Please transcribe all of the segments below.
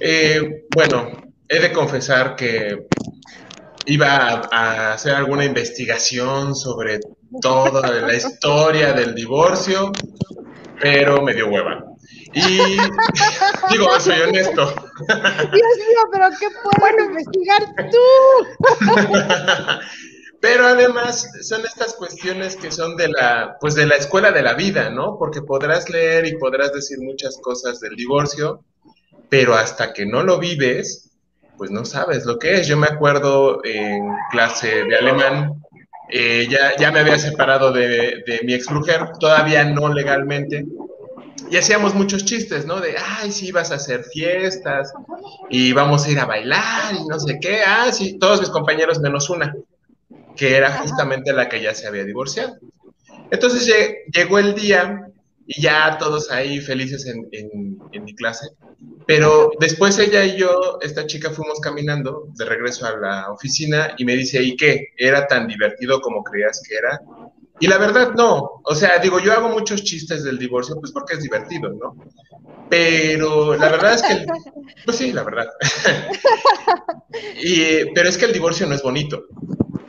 Eh, bueno, he de confesar que iba a, hacer alguna investigación sobre toda la historia del divorcio, pero me dio hueva. Y digo, soy honesto. Dios mío, pero ¿qué puedo investigar tú? Pero además son estas cuestiones que son de la, pues de la escuela de la vida, ¿no? Porque podrás leer y podrás decir muchas cosas del divorcio, pero hasta que no lo vives, pues no sabes lo que es. Yo me acuerdo en clase de alemán, eh, ya, ya me había separado de, de mi ex mujer, todavía no legalmente, y hacíamos muchos chistes, ¿no? De, ay, sí, vas a hacer fiestas y vamos a ir a bailar y no sé qué. Ah, sí, todos mis compañeros menos una que era justamente la que ya se había divorciado. Entonces llegó el día y ya todos ahí felices en, mi clase, pero después ella y yo, esta chica, fuimos caminando de regreso a la oficina y me dice, ¿y qué? ¿Era tan divertido como creías que era? Y la verdad no, o sea, digo, yo hago muchos chistes del divorcio, pues porque es divertido, ¿no? Pero la verdad es que, pues sí, la verdad. y, pero es que el divorcio no es bonito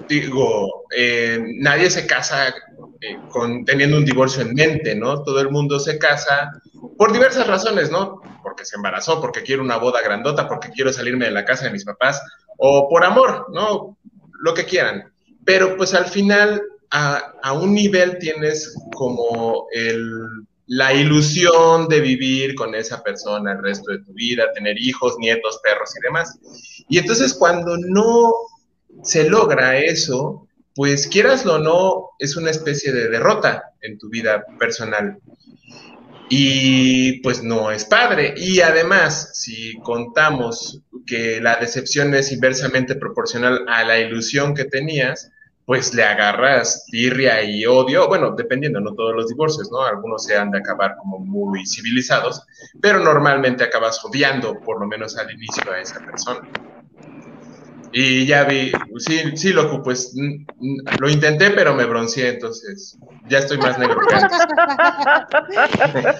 digo, eh, nadie se casa eh, con, teniendo un divorcio en mente, ¿no? Todo el mundo se casa por diversas razones, ¿no? Porque se embarazó, porque quiere una boda grandota, porque quiero salirme de la casa de mis papás, o por amor, ¿no? Lo que quieran. Pero pues al final, a, a un nivel tienes como el, la ilusión de vivir con esa persona el resto de tu vida, tener hijos, nietos, perros y demás. Y entonces cuando no se logra eso, pues quieras o no, es una especie de derrota en tu vida personal. Y pues no es padre. Y además, si contamos que la decepción es inversamente proporcional a la ilusión que tenías, pues le agarras tirria y odio, bueno, dependiendo, no todos los divorcios, ¿no? Algunos se han de acabar como muy civilizados, pero normalmente acabas odiando, por lo menos al inicio, a esa persona. Y ya vi, sí, sí, loco, pues lo intenté, pero me bronceé, entonces ya estoy más negro que.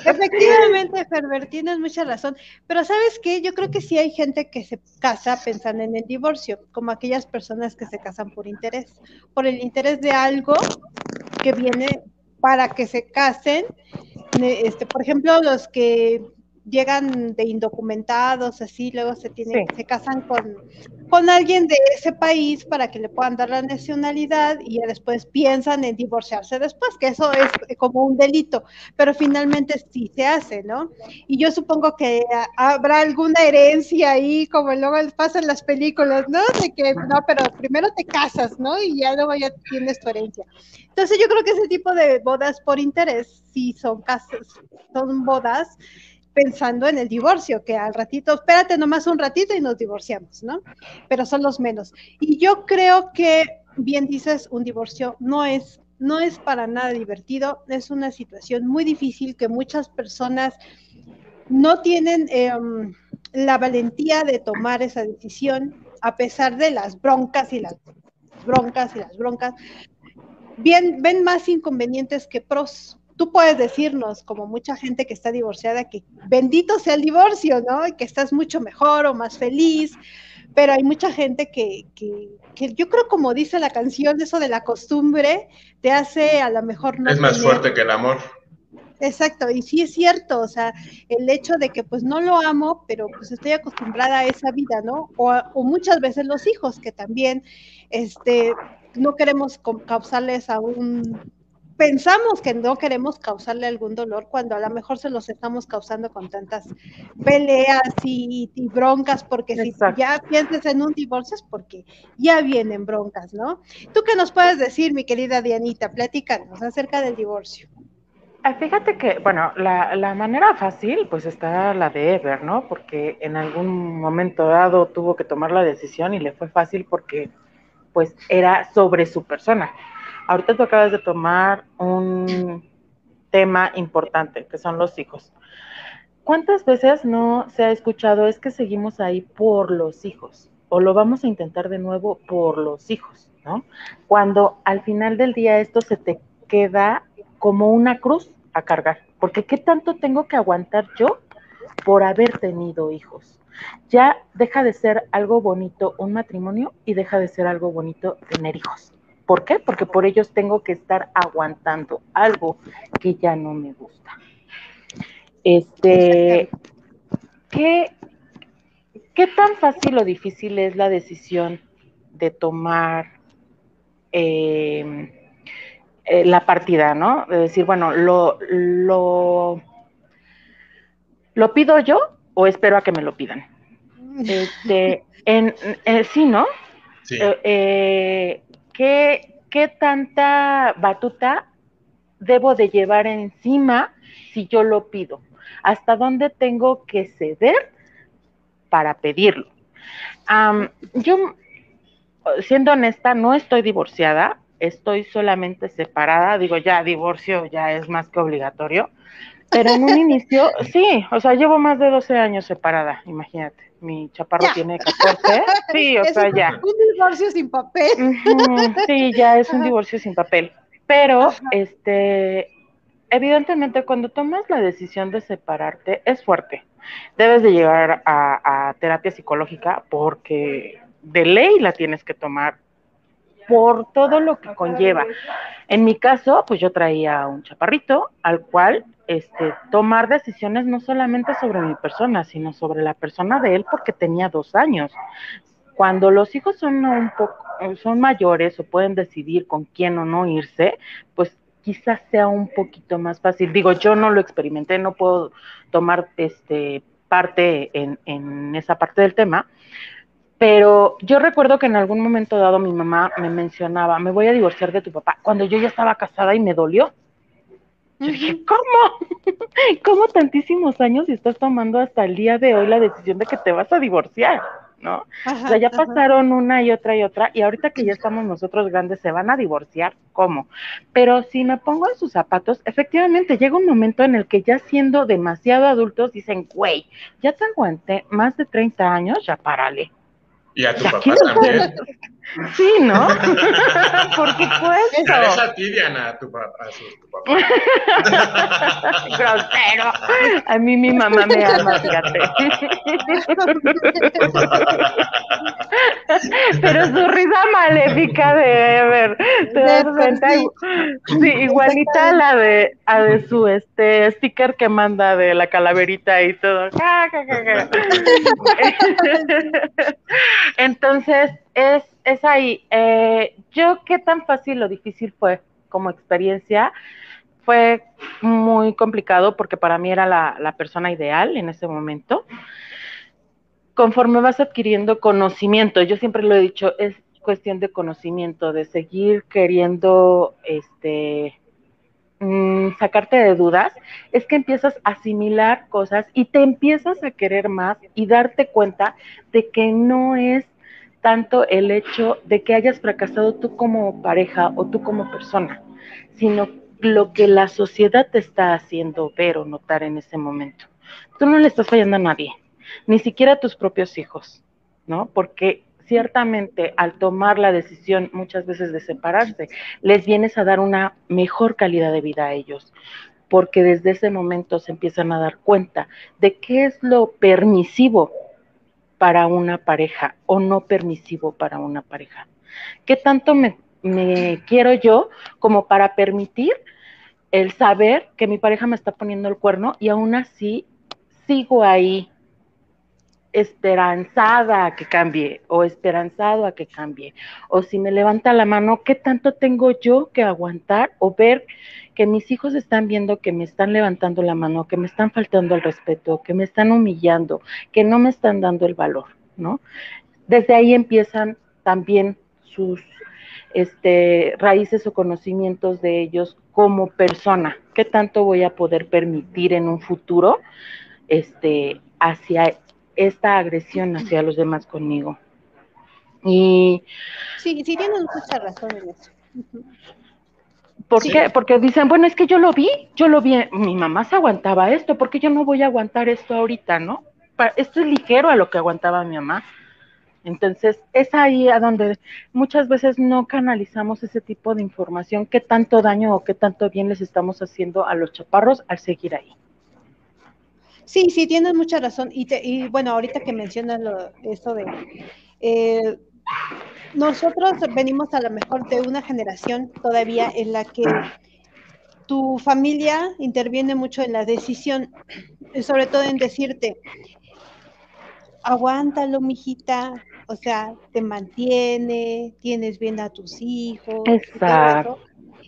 Efectivamente, Ferber, tienes mucha razón. Pero ¿sabes qué? Yo creo que sí hay gente que se casa pensando en el divorcio, como aquellas personas que se casan por interés, por el interés de algo que viene para que se casen. Este, por ejemplo, los que llegan de indocumentados, así, luego se tienen, se casan con, con alguien de ese país para que le puedan dar la nacionalidad y después piensan en divorciarse después, que eso es como un delito, pero finalmente sí se hace, ¿no? Y yo supongo que habrá alguna herencia ahí, como luego pasa en las películas, ¿no? De que, no, pero primero te casas, ¿no? Y ya luego ya tienes tu herencia. Entonces yo creo que ese tipo de bodas por interés sí son casas, son bodas pensando en el divorcio, que al ratito, espérate nomás un ratito y nos divorciamos, ¿no? Pero son los menos. Y yo creo que, bien dices, un divorcio no es, no es para nada divertido, es una situación muy difícil que muchas personas no tienen em, la valentía de tomar esa decisión, a pesar de las broncas y las broncas y las broncas. Bien, ven más inconvenientes que pros, tú puedes decirnos, como mucha gente que está divorciada, que bendito sea el divorcio, ¿no? Y que estás mucho mejor o más feliz, pero hay mucha gente que, que, que, yo creo, como dice la canción, eso de la costumbre te hace a lo mejor no. Es más fuerte que el amor. Exacto, y sí es cierto, o sea, el hecho de que pues no lo amo, pero pues estoy acostumbrada a esa vida, ¿no? O, o muchas veces los hijos, que también, este, no queremos causarles a un pensamos que no queremos causarle algún dolor cuando a lo mejor se los estamos causando con tantas peleas y, broncas, porque si ya piensas en un divorcio es porque ya vienen broncas, ¿no? ¿Tú qué nos puedes decir, mi querida Dianita? Platícanos acerca del divorcio. Ah, fíjate que, bueno, la, la, manera fácil, pues está la de Ever, ¿no? Porque en algún momento dado tuvo que tomar la decisión y le fue fácil porque, pues, era sobre su persona Ahorita tú acabas de tomar un tema importante, que son los hijos. ¿Cuántas veces no se ha escuchado es que seguimos ahí por los hijos? O lo vamos a intentar de nuevo por los hijos, ¿no? Cuando al final del día esto se te queda como una cruz a cargar. Porque ¿qué tanto tengo que aguantar yo por haber tenido hijos. Ya deja de ser algo bonito un matrimonio y deja de ser algo bonito tener hijos. ¿Por qué? Porque por ellos tengo que estar aguantando algo que ya no me gusta. Este, ¿qué, ¿qué tan fácil o difícil es la decisión de tomar eh, eh, la partida, ¿no? De decir, bueno, lo, lo, lo pido yo o espero a que me lo pidan. Este, en, eh, sí, ¿no? Sí. Eh, ¿qué, ¿Qué tanta batuta debo de llevar encima si yo lo pido? ¿Hasta dónde tengo que ceder para pedirlo? Yo, siendo honesta, no estoy divorciada, estoy solamente separada, digo, ya divorcio ya es más que obligatorio, pero en un inicio, sí, o sea, llevo más de 12 años separada, imagínate, mi chaparro Ya. tiene 14, sí, o Es sea, un- ya. Un divorcio sin papel. Sí, ya es un divorcio sin papel. Pero, Ajá. este, evidentemente, cuando tomas la decisión de separarte, es fuerte. Debes de llegar a, a terapia psicológica porque de ley la tienes que tomar por todo lo que conlleva. En mi caso, pues yo traía un chaparrito al cual este, tomar decisiones no solamente sobre mi persona, sino sobre la persona de él porque tenía dos años. Cuando los hijos son un poco, son mayores o pueden decidir con quién o no irse, pues quizás sea un poquito más fácil. Digo, yo no lo experimenté, no puedo tomar este parte en, en esa parte del tema, pero yo recuerdo que en algún momento dado mi mamá me mencionaba, me voy a divorciar de tu papá, cuando yo ya estaba casada y me dolió. Yo dije, ¿cómo? ¿Cómo tantísimos años y estás tomando hasta el día de hoy la decisión de que te vas a divorciar? ¿No? Ajá, O sea, ya ajá. pasaron una y otra y otra, y ahorita que ya estamos nosotros grandes, ¿se van a divorciar? ¿Cómo? Pero si me pongo en sus zapatos, efectivamente llega un momento en el que ya siendo demasiado adultos dicen, güey, ya te aguanté más de 30 años, ya párale. Y a tu papá también. Sí, ¿no? Por supuesto. Ya deja a ti, Diana, a tu, pa- a su- tu papá. Grosero. A mí mi mamá me ama, fíjate. Pero su risa maléfica de Ever, ¿te das cuenta? sí. Sí, igualita a la de, a de su este sticker que manda de la calaverita y todo. Entonces, es, es ahí. Eh, yo, ¿qué tan fácil o difícil fue como experiencia? Fue muy complicado porque para mí era la, la persona ideal en ese momento. Conforme vas adquiriendo conocimiento, yo siempre lo he dicho, es cuestión de conocimiento, de seguir queriendo este, mm, sacarte de dudas, es que empiezas a asimilar cosas y te empiezas a querer más y darte cuenta de que no es tanto el hecho de que hayas fracasado tú como pareja o tú como persona, sino lo que la sociedad te está haciendo ver o notar en ese momento. Tú no le estás fallando a nadie, ni siquiera a tus propios hijos, ¿no? Porque ciertamente al tomar la decisión muchas veces de separarse, les vienes a dar una mejor calidad de vida a ellos, porque desde ese momento se empiezan a dar cuenta de qué es lo permisivo para una pareja o no permisivo para una pareja. ¿Qué tanto me, quiero yo como para permitir el saber que mi pareja me está poniendo el cuerno y aún así sigo ahí esperanzada a que cambie o esperanzado a que cambie. O si me levanta la mano, ¿qué tanto tengo yo que aguantar o ver que mis hijos están viendo que me están levantando la mano, que me están faltando el respeto, que me están humillando, que no me están dando el valor, ¿no? Desde ahí empiezan también sus este, raíces o conocimientos de ellos como persona. ¿Qué tanto voy a poder permitir en un futuro este, hacia esta agresión hacia los demás conmigo? Y Sí, sí tienes mucha razón en eso. ¿Por Sí. qué? Porque dicen, bueno, es que yo lo vi, yo lo vi, mi mamá se aguantaba esto, ¿por qué yo no voy a aguantar esto ahorita, no? Esto es ligero a lo que aguantaba mi mamá. Entonces, es ahí a donde muchas veces no canalizamos ese tipo de información, qué tanto daño o qué tanto bien les estamos haciendo a los chaparros al seguir ahí. Sí, sí, tienes mucha razón. Y, te, y bueno, ahorita que mencionas lo, esto de... Eh, nosotros venimos a lo mejor de una generación todavía en la que tu familia interviene mucho en la decisión, sobre todo en decirte, aguántalo, mijita, o sea, te mantiene, tienes bien a tus hijos. Exacto.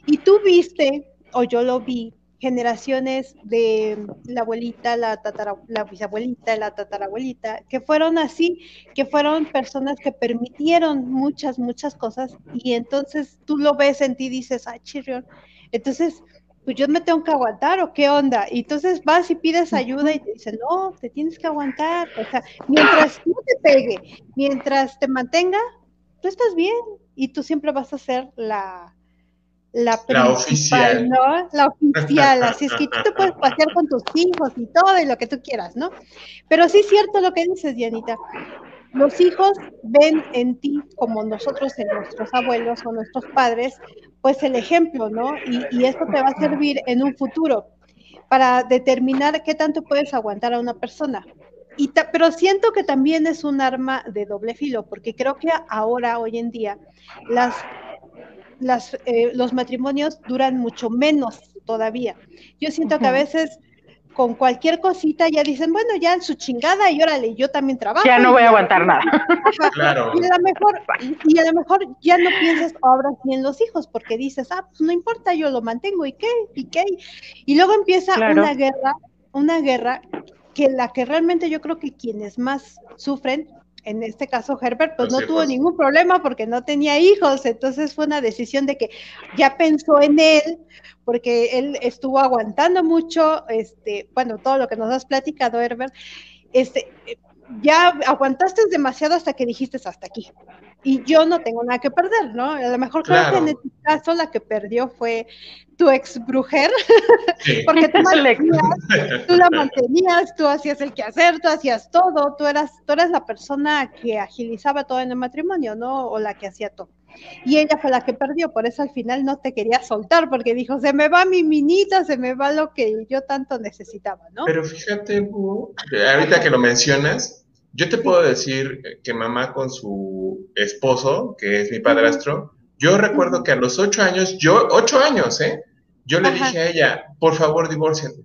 Y, y tú viste, o yo lo vi, generaciones de la abuelita, la, tatara, la bisabuelita, la tatarabuelita, que fueron así, que fueron personas que permitieron muchas, muchas cosas y entonces tú lo ves en ti y dices, ay, chirrión, entonces, pues yo me tengo que aguantar o qué onda. Y entonces vas y pides ayuda y te dicen, no, te tienes que aguantar. O sea, mientras no te pegue, mientras te mantenga, tú estás bien y tú siempre vas a ser la, la, oficial, ¿no? La oficial, así es que tú te puedes pasear con tus hijos y todo y lo que tú quieras, ¿no? Pero sí es cierto lo que dices, Dianita. Los hijos ven en ti, como nosotros en nuestros abuelos o nuestros padres, pues el ejemplo, ¿no? Y, y esto te va a servir en un futuro para determinar qué tanto puedes aguantar a una persona. Y pero siento que también es un arma de doble filo, porque creo que ahora, hoy en día, las las, eh, los matrimonios duran mucho menos todavía. Yo siento que a veces con cualquier cosita ya dicen, bueno, ya en su chingada y órale, yo también trabajo. Ya no voy a aguantar nada. Claro. Y a lo mejor, y a lo mejor ya no piensas ahora bien los hijos, porque dices, ah, pues no importa, yo lo mantengo, ¿y qué? ¿Y qué? Y luego empieza una guerra, una guerra que la que realmente yo creo que quienes más sufren en este caso Herbert, pues no tuvo ningún problema porque no tenía hijos, entonces fue una decisión de que ya pensó en él, porque él estuvo aguantando mucho, este, bueno, todo lo que nos has platicado, Herbert, este, ya aguantaste demasiado hasta que dijiste hasta aquí. Y yo no tengo nada que perder, ¿no? A lo mejor creo que en este caso la que perdió fue tu ex brujer, porque tú, tú, la mantenías, tú hacías el quehacer, tú hacías todo, tú eras, tú eras la persona que agilizaba todo en el matrimonio, ¿no? O la que hacía todo. Y ella fue la que perdió, por eso al final no te quería soltar, porque dijo, se me va mi minita, se me va lo que yo tanto necesitaba, ¿no? Pero fíjate, ahorita que lo mencionas, yo te puedo decir que mamá con su esposo, que es mi padrastro, yo recuerdo que a los ocho años, yo, ocho años, ¿eh? Yo le dije a ella, por favor, divórciate.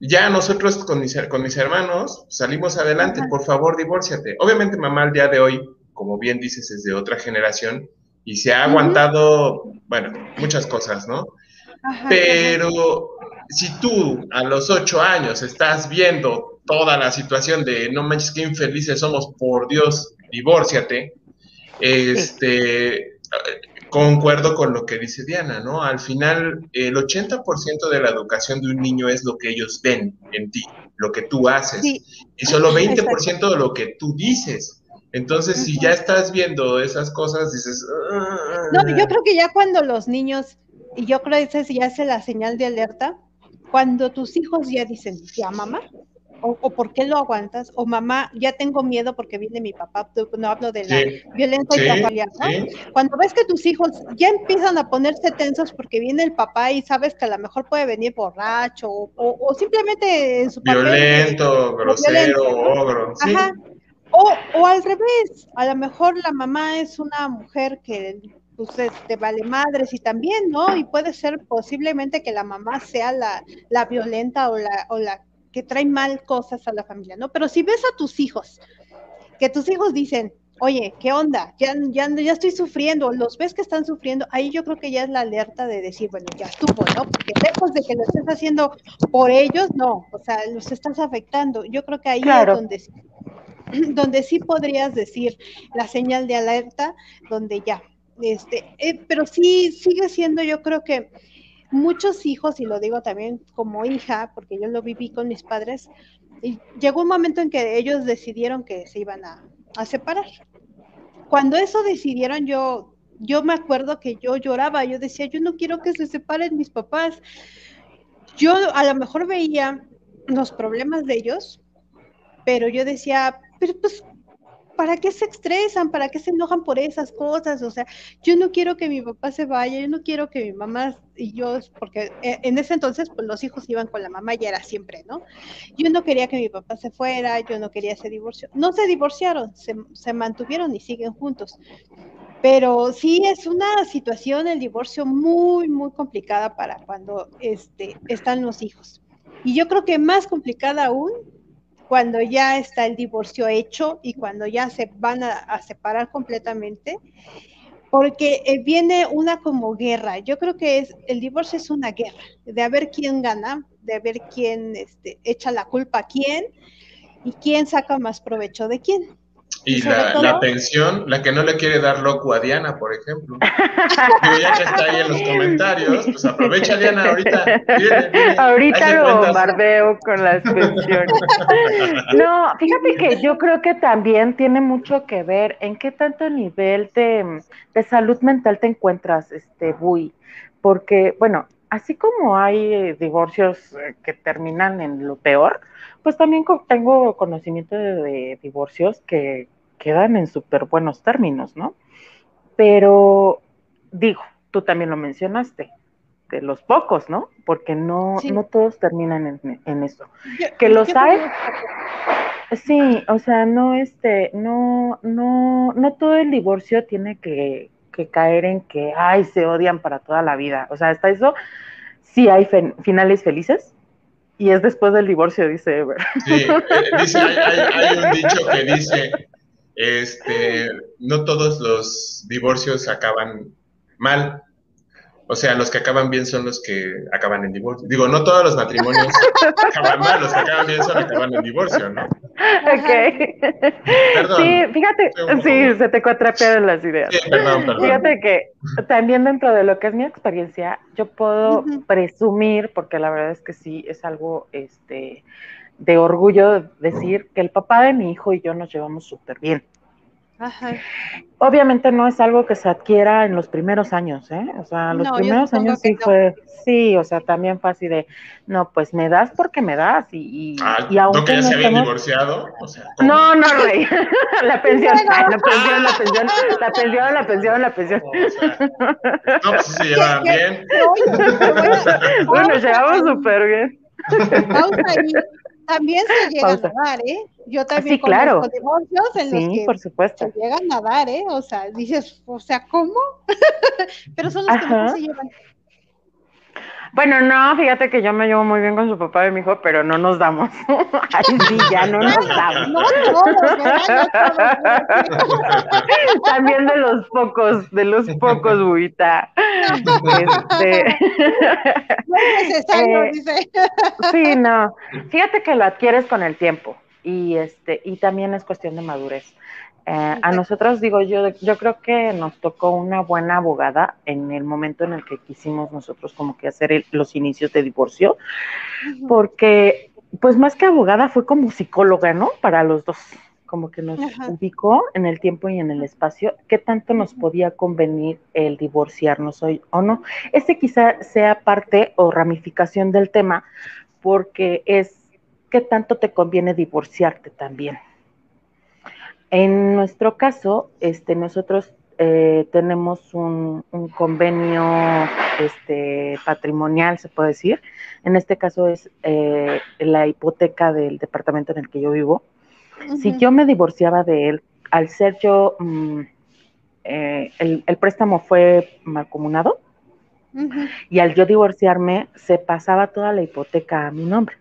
Ya nosotros con mis, con mis hermanos salimos adelante, por favor, divórciate. Obviamente mamá al día de hoy, como bien dices, es de otra generación y se ha aguantado, bueno, muchas cosas, ¿no? Pero si tú a los ocho años estás viendo toda la situación de no manches qué infelices somos, por Dios, divórciate, este, concuerdo con lo que dice Diana, ¿no? Al final, el 80% de la educación de un niño es lo que ellos ven en ti, lo que tú haces, y solo 20% de lo que tú dices. Entonces, si ya estás viendo esas cosas, dices... No, yo creo que ya cuando los niños, y yo creo que esa ya es la señal de alerta, cuando tus hijos ya dicen, ya mamá, o, por qué lo aguantas, o mamá, ya tengo miedo porque viene mi papá, no hablo de la violencia intrafamiliar, ¿no? Cuando ves que tus hijos ya empiezan a ponerse tensos porque viene el papá y sabes que a lo mejor puede venir borracho o, simplemente en su Violento, grosero, ogro, Ajá. O, o al revés, a lo mejor la mamá es una mujer que pues te vale madres y también, ¿no? Y puede ser posiblemente que la mamá sea la, la violenta o la, o la que trae mal cosas a la familia, ¿no? Pero si ves a tus hijos, que tus hijos dicen, oye, ¿qué onda? Ya, ya, ya estoy sufriendo, los ves que están sufriendo, ahí yo creo que ya es la alerta de decir, bueno, ya estuvo, ¿no? Porque lejos de que lo estés haciendo por ellos, no, o sea, los estás afectando. Yo creo que ahí es donde, donde sí podrías decir la señal de alerta, donde ya, este, eh, pero sí sigue siendo, yo creo que muchos hijos, y lo digo también como hija, porque yo lo viví con mis padres, y llegó un momento en que ellos decidieron que se iban a, separar. Cuando eso decidieron, yo, yo me acuerdo que yo lloraba, yo decía, yo no quiero que se separen mis papás. Yo a lo mejor veía los problemas de ellos, pero yo decía, pero pues ¿para qué se estresan? ¿Para qué se enojan por esas cosas? O sea, yo no quiero que mi papá se vaya, yo no quiero que mi mamá y yo, porque eh, en ese entonces pues los hijos iban con la mamá y era siempre, ¿no? Yo no quería que mi papá se fuera, yo no quería ese divorcio. No se divorciaron, se, mantuvieron y siguen juntos. Pero sí es una situación, el divorcio, muy, muy complicada para cuando este, están los hijos. Y yo creo que más complicada aún cuando ya está el divorcio hecho y cuando ya se van a, separar completamente, porque eh, viene una como guerra. Yo creo que es, el divorcio es una guerra, de ver quién gana, de ver quién este, echa la culpa a quién y quién saca más provecho de quién. Y la, la, pensión, la que no le quiere dar loco a Diana, por ejemplo. ya que está ahí en los comentarios, pues aprovecha Diana ahorita. ahorita lo bombardeo con las pensiones. no, fíjate que yo creo que también tiene mucho que ver en qué tanto nivel de, de salud mental te encuentras, este, Bui. Porque, bueno, así como hay divorcios eh, que terminan en lo peor, pues también tengo conocimiento de, divorcios que quedan en súper buenos términos, ¿no? Pero digo, tú también lo mencionaste, de los pocos, ¿no? Porque no, no todos terminan en, eso. que los hay. Sí, o sea, no, este, no, no, no todo el divorcio tiene que, que caer en que, ay, se odian para toda la vida. O sea, hasta eso sí hay finales felices, y es después del divorcio, dice Ever. Sí, eh, dice, hay, un dicho que dice, este, no todos los divorcios acaban mal. O sea, los que acaban bien son los que acaban en divorcio. Digo, no todos los matrimonios acaban mal, los que acaban bien son los que acaban en divorcio, ¿no? Ok. Perdón. Sí, fíjate, sí, se te cuatrapearon las ideas. Sí, perdón, perdón. Fíjate que también dentro de lo que es mi experiencia, yo puedo presumir, porque la verdad es que sí, es algo este, de orgullo decir que el papá de mi hijo y yo nos llevamos súper bien. Obviamente no es algo que se adquiera en los primeros años, ¿eh? O sea, los primeros años sí fue, sí, o sea, también fue así de, no, pues me das porque me das y, y, ah, ¿No que ya se habían divorciado? O sea, no, no, Rey, la pensión, la pensión, la pensión, la pensión, la pensión, la pensión. No, pues se llevaban bien. bueno, llevamos súper bien. También se llegan a dar, ¿eh? Yo también sí, claro. divorcios en sí, los que por supuesto. se llegan a dar, ¿eh? O sea, dices, o sea, ¿cómo? Pero son los que no se llevan. Bueno, no, fíjate que yo me llevo muy bien con su papá y mi hijo, pero no nos damos. Ay, sí, ya no nos damos. No, no, También de los pocos, de los pocos, buita. Este... No es necesario, eh, dice. Sí, no. Fíjate que lo adquieres con el tiempo y este y también es cuestión de madurez. Eh, a nosotros, digo, yo, yo creo que nos tocó una buena abogada en el momento en el que quisimos nosotros como que hacer los inicios de divorcio, porque pues más que abogada fue como psicóloga, ¿no? Para los dos, como que nos ubicó en el tiempo y en el espacio, qué tanto nos podía convenir el divorciarnos hoy o no. Este quizá sea parte o ramificación del tema, porque es qué tanto te conviene divorciarte también. En nuestro caso, este, nosotros eh, tenemos un, convenio este, patrimonial, se puede decir. En este caso es eh, la hipoteca del departamento en el que yo vivo. Si yo me divorciaba de él, al ser yo, mm, eh, el, préstamo fue malcomunado y al yo divorciarme se pasaba toda la hipoteca a mi nombre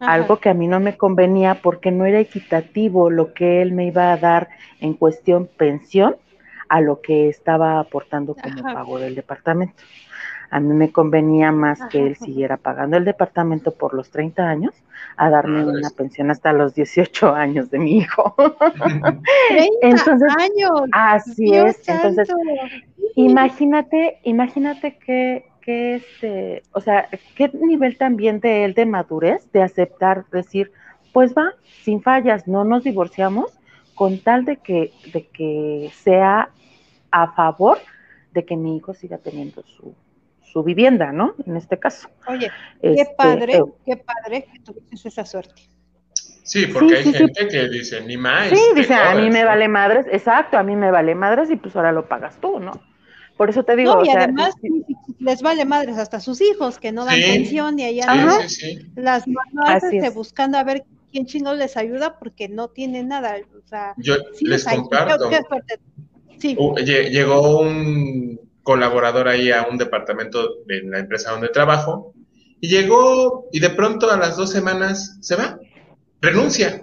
algo que a mí no me convenía porque no era equitativo lo que él me iba a dar en cuestión pensión a lo que estaba aportando como pago del departamento. A mí me convenía más que él siguiera pagando el departamento por los 30 años a darme una pensión hasta los 18 años de mi hijo. 30 entonces, años. Así es. Entonces, imagínate, imagínate que que este, o sea, qué nivel también de él de madurez, de aceptar, decir, pues va, sin fallas, no nos divorciamos, con tal de que, de que sea a favor de que mi hijo siga teniendo su, su vivienda, ¿no? En este caso. Oye, qué este, padre, eh, qué padre que tuviste esa suerte. Sí, porque hay gente que dice, ni más. Sí, dice, a mí me vale madres, exacto, a mí me vale madres y pues ahora lo pagas tú, ¿no? Por eso te digo. No, y además les vale madres hasta sus hijos que no dan pensión y allá las mamás este, buscando a ver quién chingo les ayuda porque no tienen nada. O sea, yo les comparto. Uh, llegó un colaborador ahí a un departamento de la empresa donde trabajo y llegó y de pronto a las dos semanas se va, renuncia.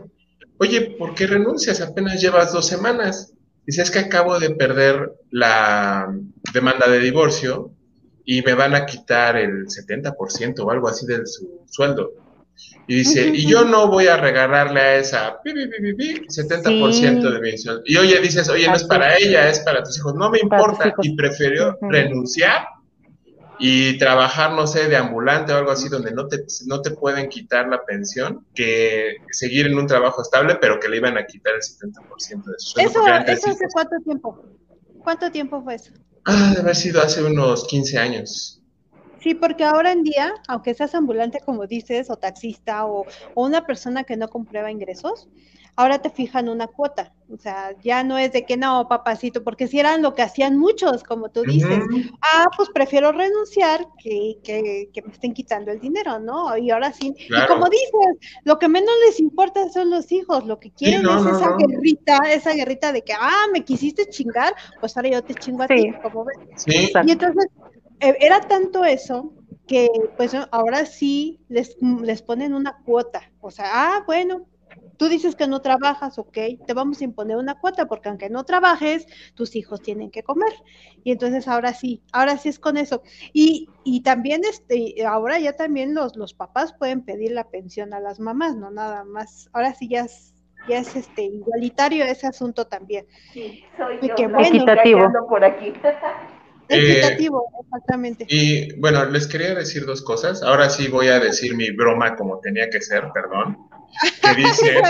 Oye, ¿por qué renuncias? Apenas llevas dos semanas. Dice, es que acabo de perder la demanda de divorcio y me van a quitar el 70% o algo así de su sueldo. Y dice, y yo no voy a regalarle a esa 70% de mi sueldo. Y oye, dices, oye, no es para ella, es para tus hijos. No me importa. Y prefirió renunciar y trabajar, no sé, de ambulante o algo así, donde no te, no te pueden quitar la pensión, que seguir en un trabajo estable, pero que le iban a quitar el 70% de su sueldo. ¿Eso, eso hace cuánto tiempo? ¿Cuánto tiempo fue eso? Ah, haber sido hace unos 15 años. Sí, porque ahora en día, aunque seas ambulante, como dices, o taxista, o, o una persona que no comprueba ingresos, ahora te fijan una cuota. O sea, ya no es de que no, papacito, porque si eran lo que hacían muchos, como tú dices, ah, pues prefiero renunciar que, que, que, me estén quitando el dinero, ¿no? Y ahora sí, y como dices, lo que menos les importa son los hijos, lo que quieren es esa guerrita, esa guerrita de que, ah, me quisiste chingar, pues ahora yo te chingo a ti, como ves. Y entonces, eh, era tanto eso que pues ahora sí les, les ponen una cuota, o sea, ah, bueno, Tú dices que no trabajas, ok, te vamos a imponer una cuota porque aunque no trabajes, tus hijos tienen que comer. Y entonces ahora sí, ahora sí es con eso. Y, y también este, ahora ya también los, los papás pueden pedir la pensión a las mamás, no nada más. Ahora sí ya es, ya es este igualitario ese asunto también. Sí, soy yo, equitativo por aquí. Equitativo, exactamente. Y bueno, les quería decir dos cosas. Ahora sí voy a decir mi broma como tenía que ser, perdón que dice,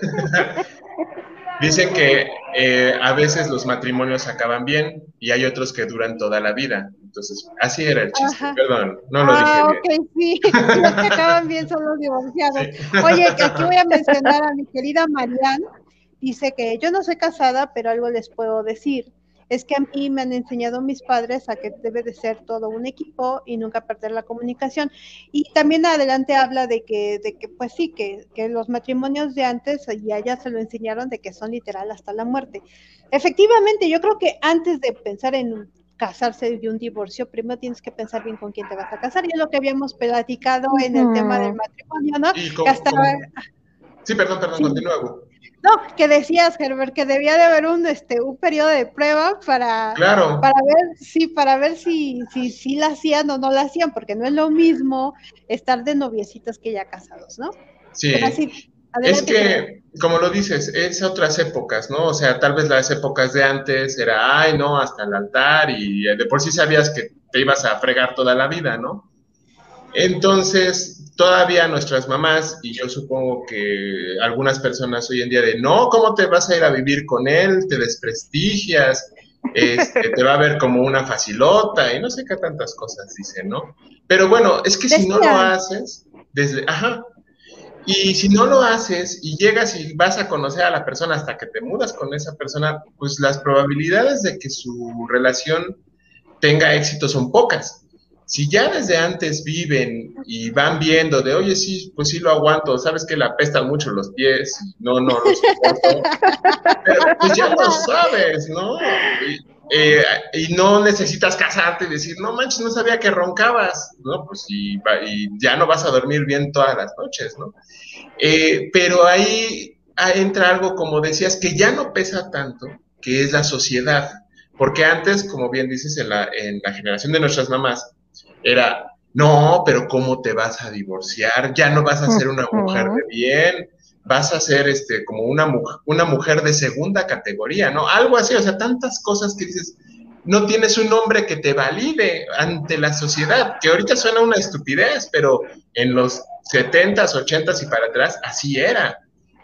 dicen que eh, a veces los matrimonios acaban bien y hay otros que duran toda la vida. Entonces, así era el chiste, perdón, no lo ah, dije bien. sí, los que acaban bien son los divorciados. Oye, que aquí voy a mencionar a mi querida Marianne, dice que yo no soy casada, pero algo les puedo decir es que a mí me han enseñado mis padres a que debe de ser todo un equipo y nunca perder la comunicación. Y también adelante habla de que, de que pues sí, que, que los matrimonios de antes, y a ella se lo enseñaron de que son literal hasta la muerte. Efectivamente, yo creo que antes de pensar en casarse de un divorcio, primero tienes que pensar bien con quién te vas a casar. Y es lo que habíamos platicado en el tema del matrimonio, ¿no? Sí, perdón, perdón, continúa. No, que decías, Herbert, que debía de haber un este un periodo de prueba para, para ver sí, para ver si, si, si la hacían o no la hacían, porque no es lo mismo estar de noviecitos que ya casados, ¿no? Sí. es que, como lo dices, es otras épocas, ¿no? O sea, tal vez las épocas de antes era, ay, no, hasta el altar y de por sí sabías que te ibas a fregar toda la vida, ¿no? Entonces, todavía nuestras mamás, y yo supongo que algunas personas hoy en día de, no, ¿cómo te vas a ir a vivir con él? Te desprestigias, este, te va a ver como una facilota y no sé qué tantas cosas dicen, ¿no? Pero bueno, es que si no lo haces, desde, ajá, y si no lo haces y llegas y vas a conocer a la persona hasta que te mudas con esa persona, pues las probabilidades de que su relación tenga éxito son pocas si ya desde antes viven y van viendo de, oye, sí, pues sí lo aguanto, sabes que le apestan mucho los pies, no, no lo soporto, pero pues ya lo sabes, ¿no? Y, eh, y, no necesitas casarte y decir, no manches, no sabía que roncabas, ¿no? Pues y, y ya no vas a dormir bien todas las noches, ¿no? Eh, pero ahí entra algo, como decías, que ya no pesa tanto, que es la sociedad. Porque antes, como bien dices, en la, en la generación de nuestras mamás, era, no, pero ¿cómo te vas a divorciar? Ya no vas a ser una mujer de bien, vas a ser este, como una, una mujer de segunda categoría, ¿no? Algo así, o sea, tantas cosas que dices, no tienes un hombre que te valide ante la sociedad, que ahorita suena una estupidez, pero en los 70s, 80s y para atrás así era.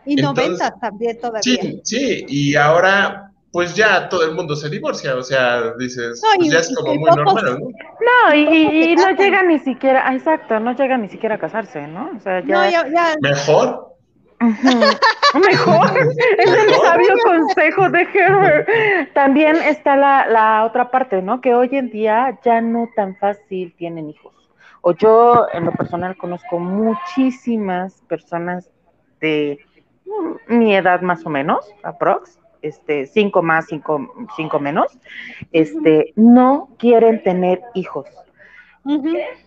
Y 90 también todavía. Sí, sí, y ahora pues ya todo el mundo se divorcia, o sea, dices, pues ya es como muy normal, ¿no? No, y, no llega ni siquiera, exacto, no llega ni siquiera a casarse, ¿no? O sea, ya... Mejor. Mejor, es el sabio consejo de Herbert. También está la, la otra parte, ¿no? Que hoy en día ya no tan fácil tienen hijos. O yo, en lo personal, conozco muchísimas personas de mi edad más o menos, aprox, este, cinco más, cinco, cinco menos, este, no quieren tener hijos.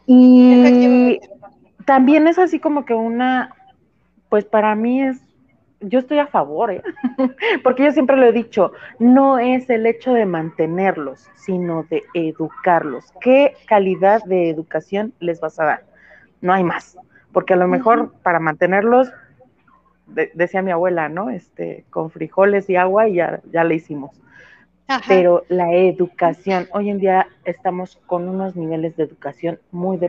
Y también es así como que una, pues para mí es, yo estoy a favor, ¿eh? porque yo siempre lo he dicho, no es el hecho de mantenerlos, sino de educarlos. ¿Qué calidad de educación les vas a dar? No hay más, porque a lo mejor para mantenerlos decía mi abuela, ¿no? Este, con frijoles y agua y ya, ya le hicimos. Pero la educación, hoy en día estamos con unos niveles de educación muy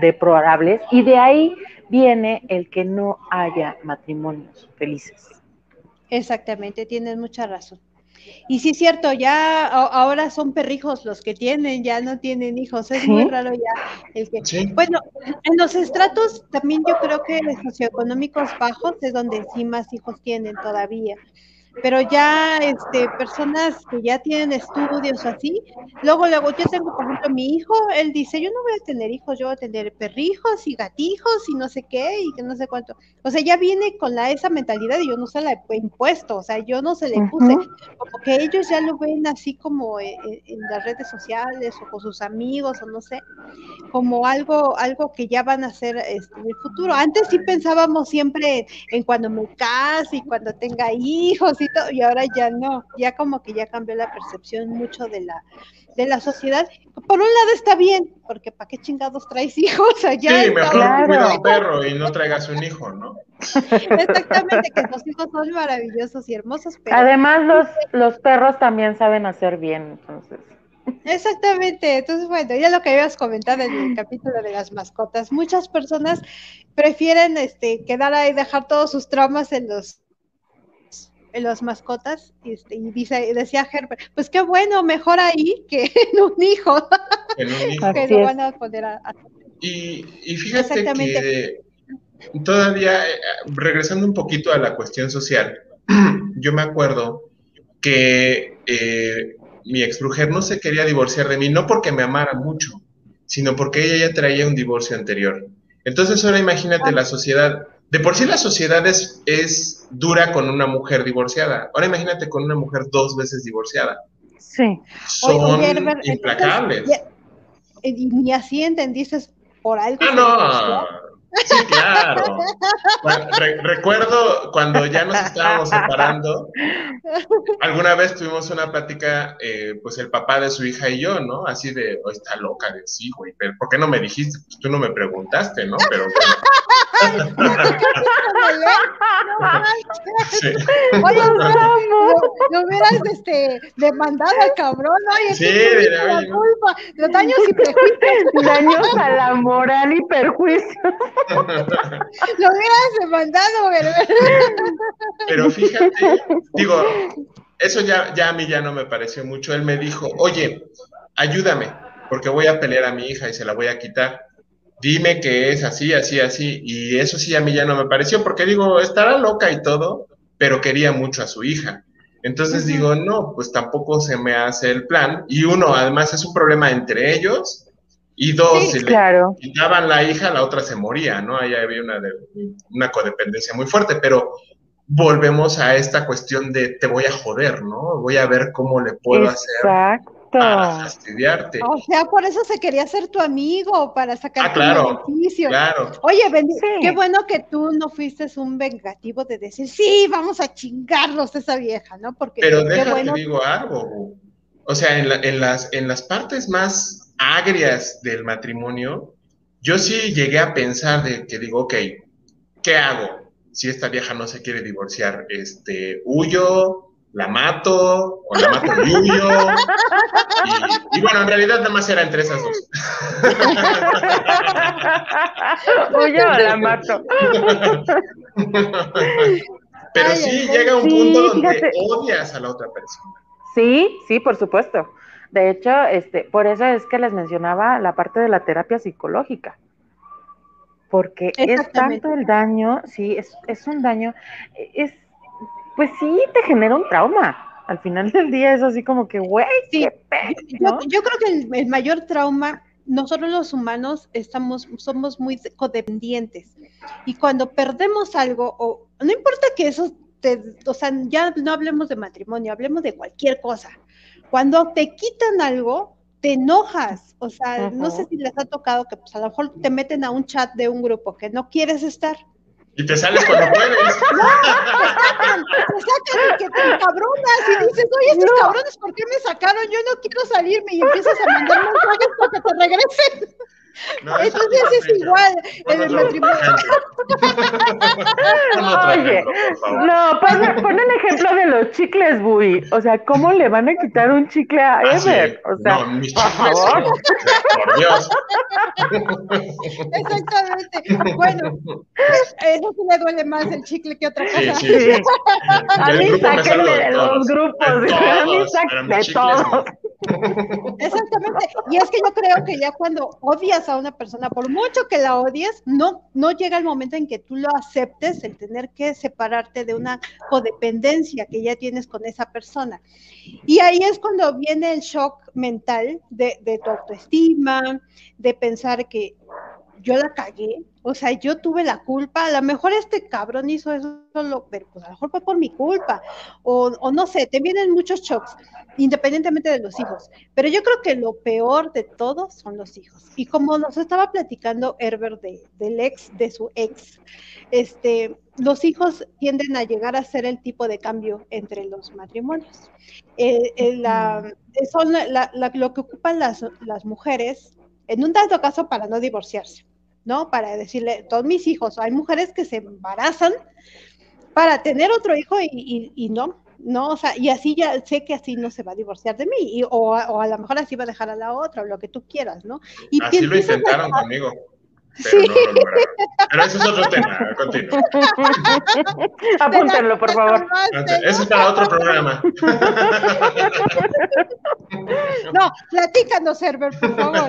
deplorables y de ahí viene el que no haya matrimonios felices. Exactamente, tienes mucha razón. Y sí es cierto, ya ahora son perrijos los que tienen, ya no tienen hijos, es muy raro ya el que... Bueno, en los estratos también yo creo que los socioeconómicos bajos es donde sí más hijos tienen todavía pero ya este, personas que ya tienen estudios así, luego, luego yo tengo, por ejemplo, mi hijo, él dice, yo no voy a tener hijos, yo voy a tener perrijos y gatijos y no sé qué y que no sé cuánto. O sea, ya viene con la, esa mentalidad y yo no se la he impuesto, o sea, yo no se le puse, como que ellos ya lo ven así como en, en, las redes sociales o con sus amigos o no sé, como algo, algo que ya van a hacer este, en el futuro. Antes sí pensábamos siempre en cuando me case y cuando tenga hijos y y ahora ya no, ya como que ya cambió la percepción mucho de la, de la sociedad. Por un lado está bien, porque ¿para qué chingados traes hijos allá? Sí, mejor cuida un perro y no traigas un hijo, ¿no? Exactamente, que los hijos son maravillosos y hermosos. Pero... Además, los, los perros también saben hacer bien, entonces. Exactamente, entonces bueno, ya lo que habías comentado en el capítulo de las mascotas, muchas personas prefieren este quedar ahí, dejar todos sus traumas en los las mascotas este, y dice, decía Herbert, pues qué bueno, mejor ahí que en un hijo. En un hijo. que lo van a poner a, Y, y, fíjate que todavía, eh, regresando un poquito a la cuestión social, yo me acuerdo que eh, mi ex mujer no se quería divorciar de mí, no porque me amara mucho, sino porque ella ya traía un divorcio anterior. Entonces ahora imagínate la sociedad de por sí la sociedad es, es dura con una mujer divorciada. Ahora imagínate con una mujer dos veces divorciada. Sí. Son implacables. ni así entendiste por algo. Ah, no. Sí, claro. recuerdo cuando ya nos estábamos separando, alguna vez tuvimos una plática, eh, pues el papá de su hija y yo, ¿no? Así de, oh, está loca, de sí, güey, pero ¿por qué no me dijiste? Pues tú no me preguntaste, ¿no? Pero sí. Oye, no, hubieras este, demandado al cabrón, oye, sí, de la culpa, los daños y perjuicios. Daños a la moral y perjuicio. Lo hubieras demandado, Pero fíjate, digo, eso ya, ya a mí ya no me pareció mucho. Él me dijo, oye, ayúdame, porque voy a pelear a mi hija y se la voy a quitar. Dime que es así, así, así. Y eso sí a mí ya no me pareció, porque digo, estará loca y todo, pero quería mucho a su hija. Entonces digo, no, pues tampoco se me hace el plan. Y uno, además, es un problema entre ellos y dos, si claro. le quitaban la hija, la otra se moría, ¿no? Ahí había una, una codependencia muy fuerte, pero volvemos a esta cuestión de te voy a joder, ¿no? Voy a ver cómo le puedo hacer para fastidiarte. O sea, por eso se quería ser tu amigo, para sacar ah, claro, beneficio. Claro. Oye, qué bueno que tú no fuiste un vengativo de decir, sí, vamos a chingarlos a esa vieja, ¿no? Porque Pero déjame digo algo. O sea, en, en, las, en las partes más agrias del matrimonio, yo sí llegué a pensar de que digo, ok, ¿qué hago? Si esta vieja no se quiere divorciar, este, huyo, la mato, o la mato y huyo. Y, bueno, en realidad nada más era entre esas dos. huyo o la mato. Pero sí llega un punto donde odias a la otra persona. Sí, sí, por supuesto. De hecho, este, por eso es que les mencionaba la parte de la terapia psicológica. porque es tanto el daño, sí, es, es un daño, es, pues sí, te genera un trauma. Al final del día es así como que, güey, sí. yo, creo que el, mayor trauma nosotros los humanos estamos, somos muy codependientes y cuando perdemos algo, o no importa que eso, te, o sea, ya no hablemos de matrimonio, hablemos de cualquier cosa. Cuando te quitan algo, te enojas, o sea, no sé si les ha tocado que pues a lo mejor te meten a un chat de un grupo que no quieres estar. Y te sales cuando puedes. No, te sacan, que te encabronas y dices, oye, estos cabrones, ¿por qué me sacaron? Yo no quiero salirme y empiezas a mandar mensajes para que te regresen. Entonces es igual en el matrimonio. Oye, no, pon, el ejemplo de los chicles, Bui. O sea, ¿cómo le van a quitar un chicle a ah, Ever? O sea, no, mis por favor. por Dios. Exactamente. Bueno, eso sí le duele más el chicle que otra cosa. Sí, sí, sí. A mí sáquenme de los grupos. A mí sáquenme de todos. Exactamente. Y es que yo creo que ya cuando odias a una persona, por mucho que la odies, no, no llega el momento en que tú lo aceptes, el tener que separarte de una codependencia que ya tienes con esa persona. Y ahí es cuando viene el shock mental de, de tu autoestima, de pensar que yo la cagué, o sea, yo tuve la culpa, a lo mejor este cabrón hizo eso, pero pues a lo mejor fue por mi culpa, o, no sé, te vienen muchos shocks, independientemente de los hijos, pero yo creo que lo peor de todo son los hijos. Y como nos estaba platicando Herbert de, del ex, de su ex, este, los hijos tienden a llegar a ser el tipo de cambio entre los matrimonios. Eh, eh, la, son lo que ocupan las, las mujeres en un dado caso para no divorciarse, ¿no? Para decirle, todos mis hijos, hay mujeres que se embarazan para tener otro hijo y, no, no, o sea, y así ya sé que así no se va a divorciar de mí, o, a lo mejor así va a dejar a la otra, o lo que tú quieras, ¿no? Y así lo intentaron conmigo. Pero sí. no lo Pero eso es otro tema, continúo. Apúntenlo, por favor. Eso es para otro programa. No, platícanos, Herbert, por favor.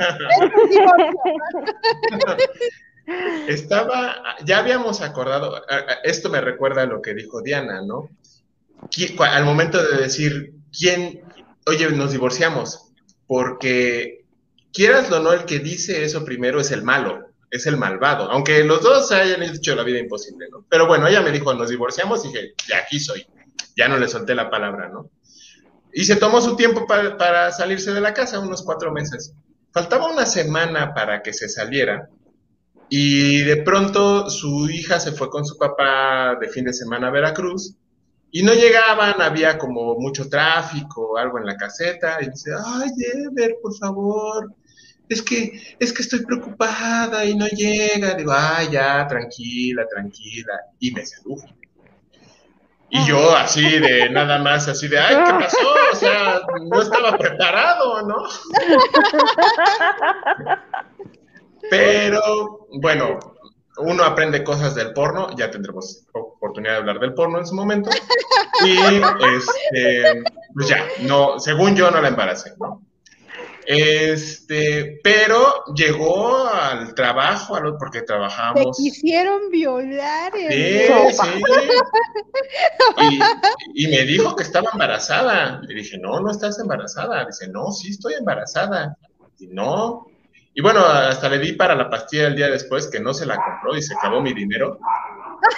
Estaba, ya habíamos acordado, esto me recuerda a lo que dijo Diana, ¿no? Al momento de decir, ¿quién, oye, nos divorciamos? Porque quieras o no, el que dice eso primero es el malo es el malvado, aunque los dos hayan hecho la vida imposible, ¿no? Pero bueno, ella me dijo, nos divorciamos, y dije, ya aquí soy, ya no le solté la palabra, ¿no? Y se tomó su tiempo para, salirse de la casa, unos cuatro meses. Faltaba una semana para que se saliera y de pronto su hija se fue con su papá de fin de semana a Veracruz y no llegaban, había como mucho tráfico, algo en la caseta, y dice, ay, Ever, por favor, es que, es que estoy preocupada y no llega. Digo, ah, ya, tranquila, tranquila. Y me sedujo. Y yo así de nada más, así de, ay, ¿qué pasó? O sea, no estaba preparado, ¿no? Pero, bueno, uno aprende cosas del porno, ya tendremos oportunidad de hablar del porno en su momento. Y, este, pues ya, no, según yo no la embaracé, ¿no? Este, pero llegó al trabajo, porque trabajamos. Te quisieron violar. Sí, sí. Y, me dijo que estaba embarazada. Le dije, no, no estás embarazada. Dice, no, sí estoy embarazada. Y no. Y bueno, hasta le di para la pastilla el día después que no se la compró y se acabó mi dinero.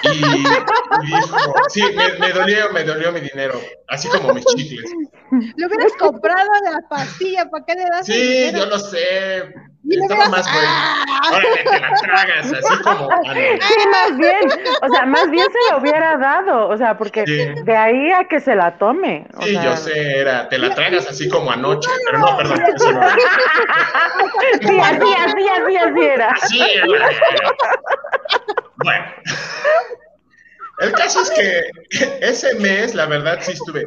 Y, dijo, sí, me, dolió, me dolió mi dinero, así como mis chicles. Le hubieras comprado la pastilla, ¿para qué le das Sí, yo lo sé. Estaba más güey. ¡Ah! Ahora te la tragas, así como. Sí, más bien. O sea, más bien se lo hubiera dado. O sea, porque de ahí a que se la tome. sí, yo sé, era, te la tragas así como anoche. Pero no, perdón, eso no. Sí, así, así, así, así era. Sí, era. Bueno. El caso es que ese mes, la verdad, sí estuve.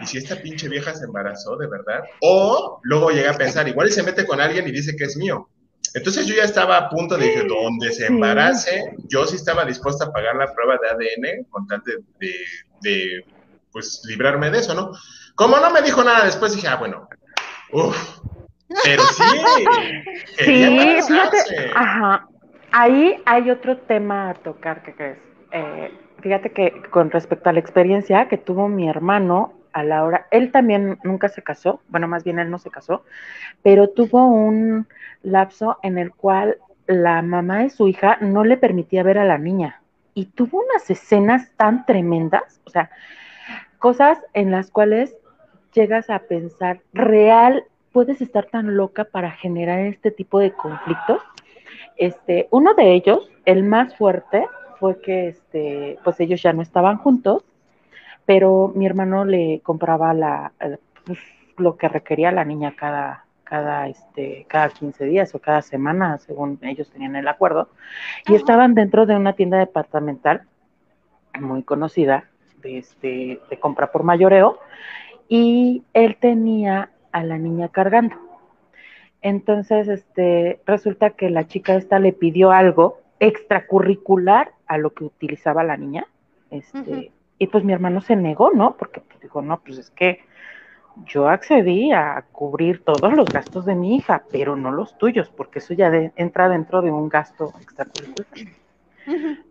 ¿Y si esta pinche vieja se embarazó de verdad? O luego llegué a pensar, igual se mete con alguien y dice que es mío. Entonces yo ya estaba a punto de decir, donde se embarace, yo sí estaba dispuesta a pagar la prueba de ADN con tal de, pues, librarme de eso, ¿no? Como no me dijo nada después, dije, ah, bueno, uff, pero sí, sí, fíjate, ajá, Ahí hay otro tema a tocar, ¿qué crees? Eh, fíjate que con respecto a la experiencia que tuvo mi hermano a la hora, él también nunca se casó, bueno, más bien él no se casó, pero tuvo un lapso en el cual la mamá de su hija no le permitía ver a la niña y tuvo unas escenas tan tremendas, o sea, cosas en las cuales llegas a pensar, real, puedes estar tan loca para generar este tipo de conflictos. Este, uno de ellos, el más fuerte, fue que este, pues ellos ya no estaban juntos, pero mi hermano le compraba la, pues, lo que requería la niña cada, cada, este, cada 15 días o cada semana, según ellos tenían el acuerdo, y estaban dentro de una tienda departamental muy conocida, de, este, de compra por mayoreo, y él tenía a la niña cargando. Entonces, este, resulta que la chica esta le pidió algo extracurricular a lo que utilizaba la niña, este, y pues mi hermano se negó, ¿no? Porque dijo, no, pues es que yo accedí a cubrir todos los gastos de mi hija, pero no los tuyos, porque eso ya entra dentro de un gasto extracurricular.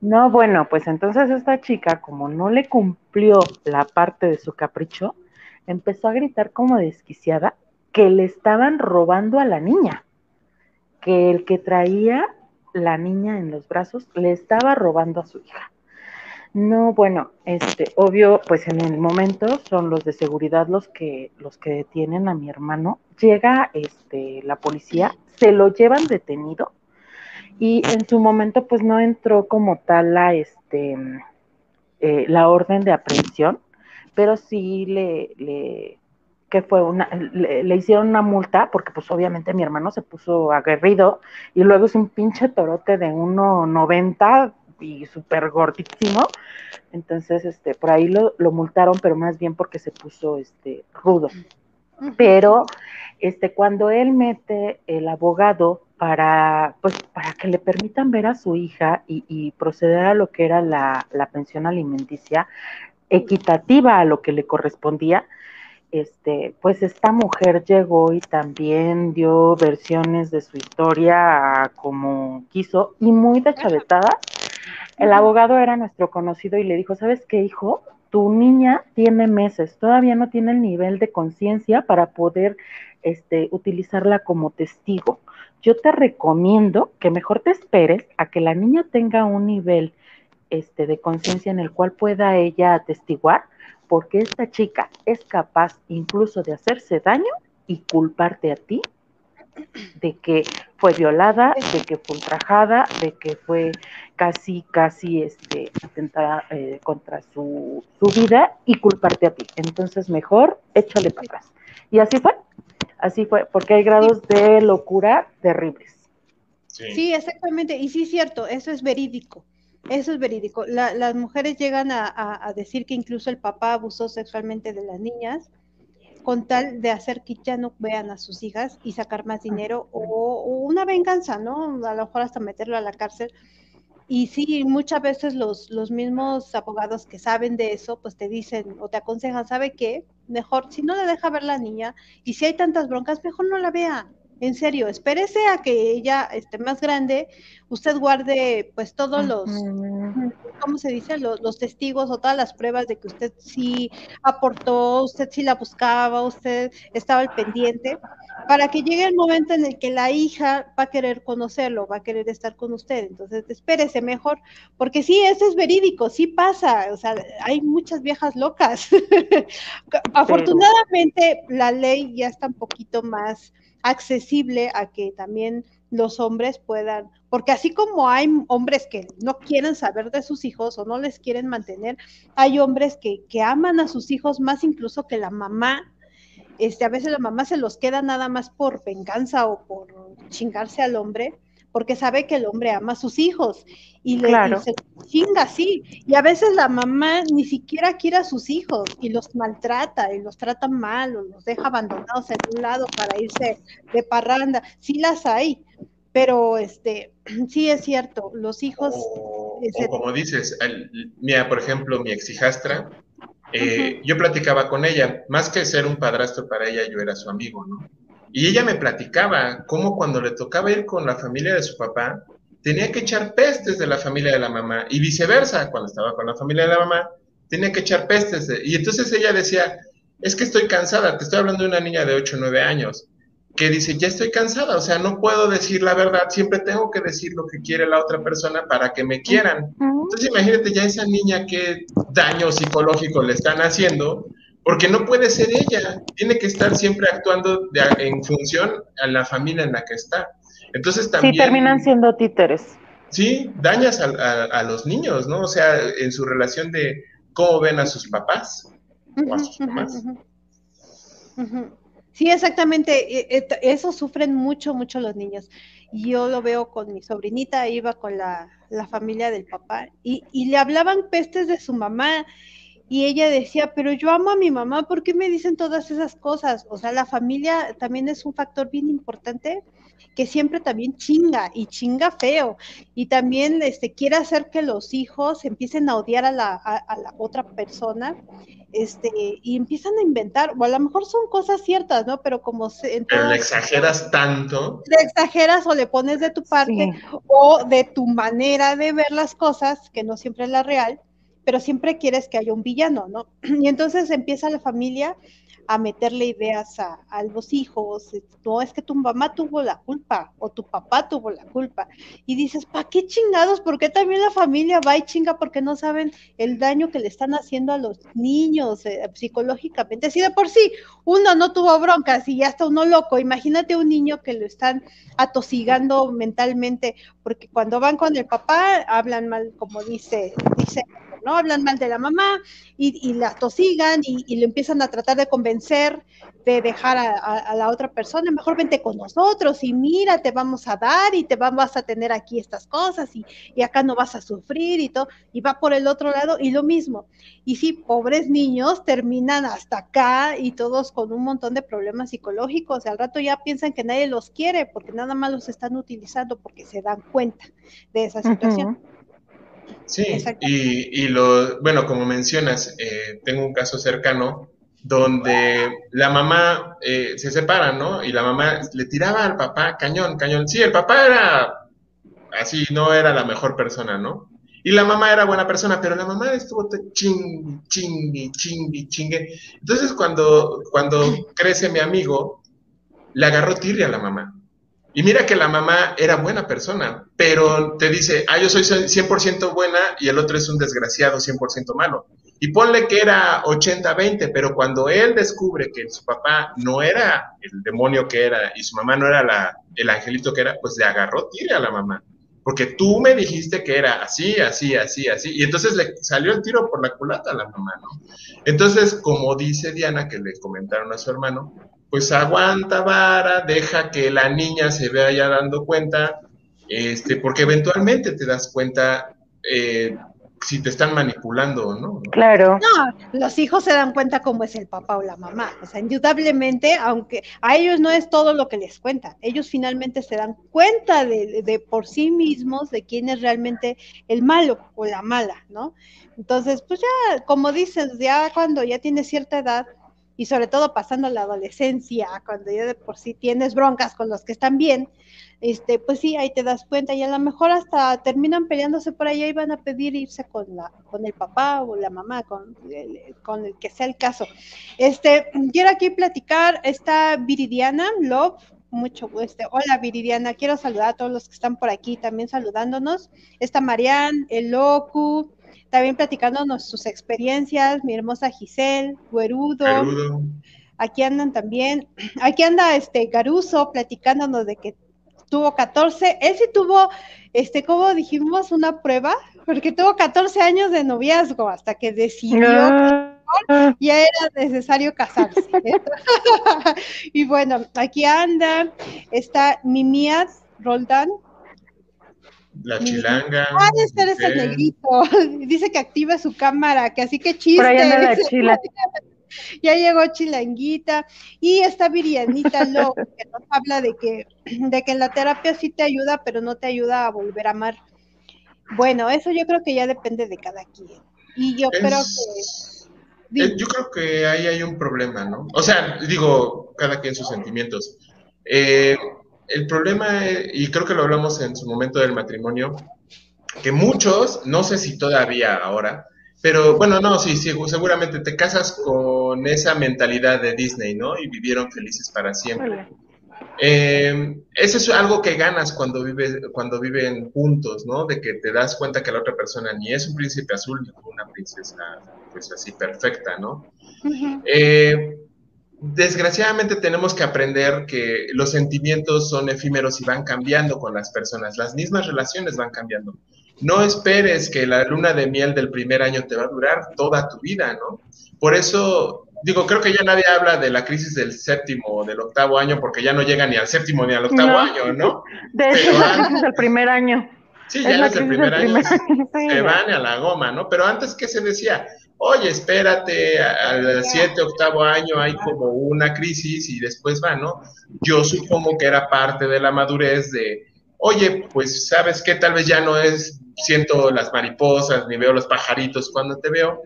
No, bueno, pues entonces esta chica, como no le cumplió la parte de su capricho, empezó a gritar como desquiciada que le estaban robando a la niña, que el que traía la niña en los brazos le estaba robando a su hija. No, bueno, este, obvio, pues en el momento son los de seguridad los que, los que detienen a mi hermano. Llega este, la policía, se lo llevan detenido y en su momento pues no entró como tal la, este, eh, la orden de aprehensión, pero sí le, le que fue una, le, le, hicieron una multa, porque pues obviamente mi hermano se puso aguerrido, y luego es un pinche torote de 1,90 y súper gordísimo. Entonces, este, por ahí lo, lo, multaron, pero más bien porque se puso este rudo. Pero este, cuando él mete el abogado para, pues, para que le permitan ver a su hija y, y proceder a lo que era la, la, pensión alimenticia equitativa a lo que le correspondía, este, pues esta mujer llegó y también dio versiones de su historia como quiso y muy deschavetada el abogado era nuestro conocido y le dijo, ¿sabes qué, hijo? Tu niña tiene meses, todavía no tiene el nivel de conciencia para poder este, utilizarla como testigo. Yo te recomiendo que mejor te esperes a que la niña tenga un nivel este, de conciencia en el cual pueda ella atestiguar, porque esta chica es capaz incluso de hacerse daño y culparte a ti de que fue violada, de que fue ultrajada, de que fue casi, casi este, atentada eh, contra su, su, vida y culparte a ti. Entonces, mejor échale para atrás. Y así fue, así fue, porque hay grados de locura terribles. Sí. exactamente. Y sí es cierto, eso es verídico. Eso es verídico. La, las mujeres llegan a, a, a decir que incluso el papá abusó sexualmente de las niñas con tal de hacer que ya no vean a sus hijas y sacar más dinero o, una venganza, ¿no? A lo mejor hasta meterlo a la cárcel. Y sí, muchas veces los, los mismos abogados que saben de eso, pues te dicen o te aconsejan, ¿sabe qué? Mejor, si no le deja ver la niña y si hay tantas broncas, mejor no la vea. En serio, espérese a que ella esté más grande, usted guarde pues todos los, ¿cómo se dice? Los, los, testigos o todas las pruebas de que usted sí aportó, usted sí la buscaba, usted estaba al pendiente, para que llegue el momento en el que la hija va a querer conocerlo, va a querer estar con usted. Entonces, espérese mejor, porque sí, eso es verídico, sí pasa, o sea, hay muchas viejas locas. Afortunadamente, la ley ya está un poquito más accesible a que también los hombres puedan, porque así como hay hombres que no quieren saber de sus hijos o no les quieren mantener, hay hombres que, que aman a sus hijos más incluso que la mamá. Este, a veces la mamá se los queda nada más por venganza o por chingarse al hombre, porque sabe que el hombre ama a sus hijos y, le, claro. y se chinga así. Y a veces la mamá ni siquiera quiere a sus hijos y los maltrata y los trata mal o los deja abandonados en un lado para irse de parranda. Sí las hay, pero este sí es cierto, los hijos... O, o como dices, el, mira, por ejemplo, mi exhijastra, eh, uh -huh. yo platicaba con ella, más que ser un padrastro para ella, yo era su amigo, ¿no? Y ella me platicaba cómo cuando le tocaba ir con la familia de su papá, tenía que echar pestes de la familia de la mamá y viceversa, cuando estaba con la familia de la mamá, tenía que echar pestes. y entonces ella decía, es que estoy cansada, te estoy hablando de una niña de 8 o 9 años, que dice, ya estoy cansada, o sea, no puedo decir la verdad, siempre tengo que decir lo que quiere la otra persona para que me quieran. Entonces imagínate ya esa niña qué daño psicológico le están haciendo, porque no puede ser ella, tiene que estar siempre actuando en función a la familia en la que está. Entonces también... Sí, terminan siendo títeres. Sí, dañas a, los niños, ¿no? O sea, en su relación de cómo ven a sus papás o a sus mamás. Sí, exactamente. E, e, eso sufren mucho, mucho los niños. Yo lo veo con mi sobrinita, iba con la, familia del papá y, y, le hablaban pestes de su mamá y ella decía, pero yo amo a mi mamá, ¿por qué me dicen todas esas cosas? O sea, la familia también es un factor bien importante que siempre también chinga y chinga feo y también este, quiere hacer que los hijos empiecen a odiar a la, a, la otra persona este, y empiezan a inventar, o a lo mejor son cosas ciertas, ¿no? Pero como se... Pero le exageras tanto. Le exageras o le pones de tu parte o de tu manera de ver las cosas, que no siempre es la real, pero siempre quieres que haya un villano, ¿no? Y entonces empieza la familia a meterle ideas a, los hijos, no es que tu mamá tuvo la culpa o tu papá tuvo la culpa. Y dices, ¿para qué chingados? ¿Por qué también la familia va y chinga? Porque no saben el daño que le están haciendo a los niños eh, psicológicamente. Si de por sí uno no tuvo broncas y ya está uno loco, imagínate un niño que lo están atosigando mentalmente, porque cuando van con el papá hablan mal, como dice, dice ¿no? Hablan mal de la mamá y, la tosigan y, y, le empiezan a tratar de convencer de dejar a, la otra persona, mejor vente con nosotros y mira, te vamos a dar y te vamos a tener aquí estas cosas y, y acá no vas a sufrir y todo, y va por el otro lado y lo mismo. Y sí, pobres niños terminan hasta acá y todos con un montón de problemas psicológicos, y al rato ya piensan que nadie los quiere porque nada más los están utilizando porque se dan cuenta de esa situación. Sí, y, y, lo, bueno, como mencionas, eh, tengo un caso cercano donde la mamá eh, se separa, ¿no? Y la mamá le tiraba al papá cañón, cañón. Sí, el papá era así, no era la mejor persona, ¿no? Y la mamá era buena persona, pero la mamá estuvo ching, ching, ching, chingue. Entonces, cuando, cuando crece mi amigo, le agarró tirria a la mamá. Y mira que la mamá era buena persona, pero te dice, ah, yo soy 100% buena y el otro es un desgraciado 100% malo. Y ponle que era 80-20, pero cuando él descubre que su papá no era el demonio que era y su mamá no era la, el angelito que era, pues le agarró tire a la mamá. Porque tú me dijiste que era así, así, así, así. Y entonces le salió el tiro por la culata a la mamá. Entonces, como dice Diana, que le comentaron a su hermano, pues aguanta vara, deja que la niña se vaya dando cuenta, este, porque eventualmente te das cuenta eh, si te están manipulando no. Claro. No, los hijos se dan cuenta cómo es el papá o la mamá. O sea, indudablemente, aunque a ellos no es todo lo que les cuenta, ellos finalmente se dan cuenta de, de por sí mismos de quién es realmente el malo o la mala, ¿no? Entonces, pues ya, como dices, ya cuando ya tienes cierta edad, y sobre todo pasando la adolescencia, cuando ya de por sí tienes broncas con los que están bien, este, pues sí, ahí te das cuenta y a lo mejor hasta terminan peleándose por allá y van a pedir irse con la, con el papá o la mamá, con el, con el que sea el caso. Este, quiero aquí platicar, esta Viridiana Love, mucho este, hola Viridiana, quiero saludar a todos los que están por aquí también saludándonos, está Marianne, el Locu, también platicándonos sus experiencias, mi hermosa Giselle, Guerudo. Aquí andan también, aquí anda este Garuso platicándonos de que tuvo 14, él sí tuvo, este, como dijimos, una prueba, porque tuvo 14 años de noviazgo hasta que decidió que ya era necesario casarse. y bueno, aquí anda, está Mimias Roldán, la chilanga. Ah, este es el negrito. Dice que activa su cámara, que así que chiste. ya llegó Chilanguita y esta Virianita Lo, que nos habla de que, de que la terapia sí te ayuda, pero no te ayuda a volver a amar. Bueno, eso yo creo que ya depende de cada quien. Y yo creo que. Yo creo que ahí hay un problema, ¿no? O sea, digo, cada quien sus sentimientos. Eh, el problema, y creo que lo hablamos en su momento del matrimonio, que muchos, no sé si todavía ahora, pero bueno, no, sí, sí, seguramente te casas con esa mentalidad de Disney, ¿no? Y vivieron felices para siempre. Eh, eso es algo que ganas cuando, vives, cuando viven juntos, ¿no? De que te das cuenta que la otra persona ni es un príncipe azul ni una princesa, pues así perfecta, ¿no? eh, desgraciadamente tenemos que aprender que los sentimientos son efímeros y van cambiando con las personas. Las mismas relaciones van cambiando. No esperes que la luna de miel del primer año te va a durar toda tu vida, ¿no? Por eso, digo, creo que ya nadie habla de la crisis del séptimo o del octavo año porque ya no llega ni al séptimo ni al octavo año, ¿no? De hecho, es la crisis del primer año. Sí, ya es el primer año. Se van a la goma, ¿no? Pero antes, ¿qué se decía? Oye, espérate, al siete, octavo año hay como una crisis y después va, ¿no? Yo supongo que era parte de la madurez de, oye, pues sabes que tal vez ya no es, siento las mariposas ni veo los pajaritos cuando te veo,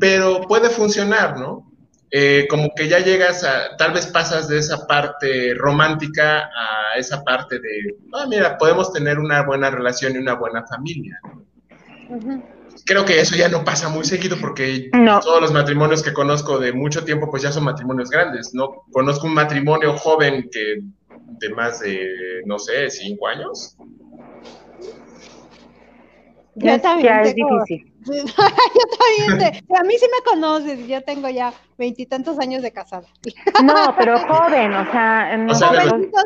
pero puede funcionar, ¿no? Eh, como que ya llegas a, tal vez pasas de esa parte romántica a esa parte de, ah, mira, podemos tener una buena relación y una buena familia. ¿no? Creo que eso ya no pasa muy seguido porque todos los matrimonios que conozco de mucho tiempo pues ya son matrimonios grandes, ¿no? Conozco un matrimonio joven que de más de, no sé, cinco años. Yo también ya es difícil. yo también, a mí sí me conoces, yo tengo ya veintitantos años de casada. No, pero joven, o sea, no,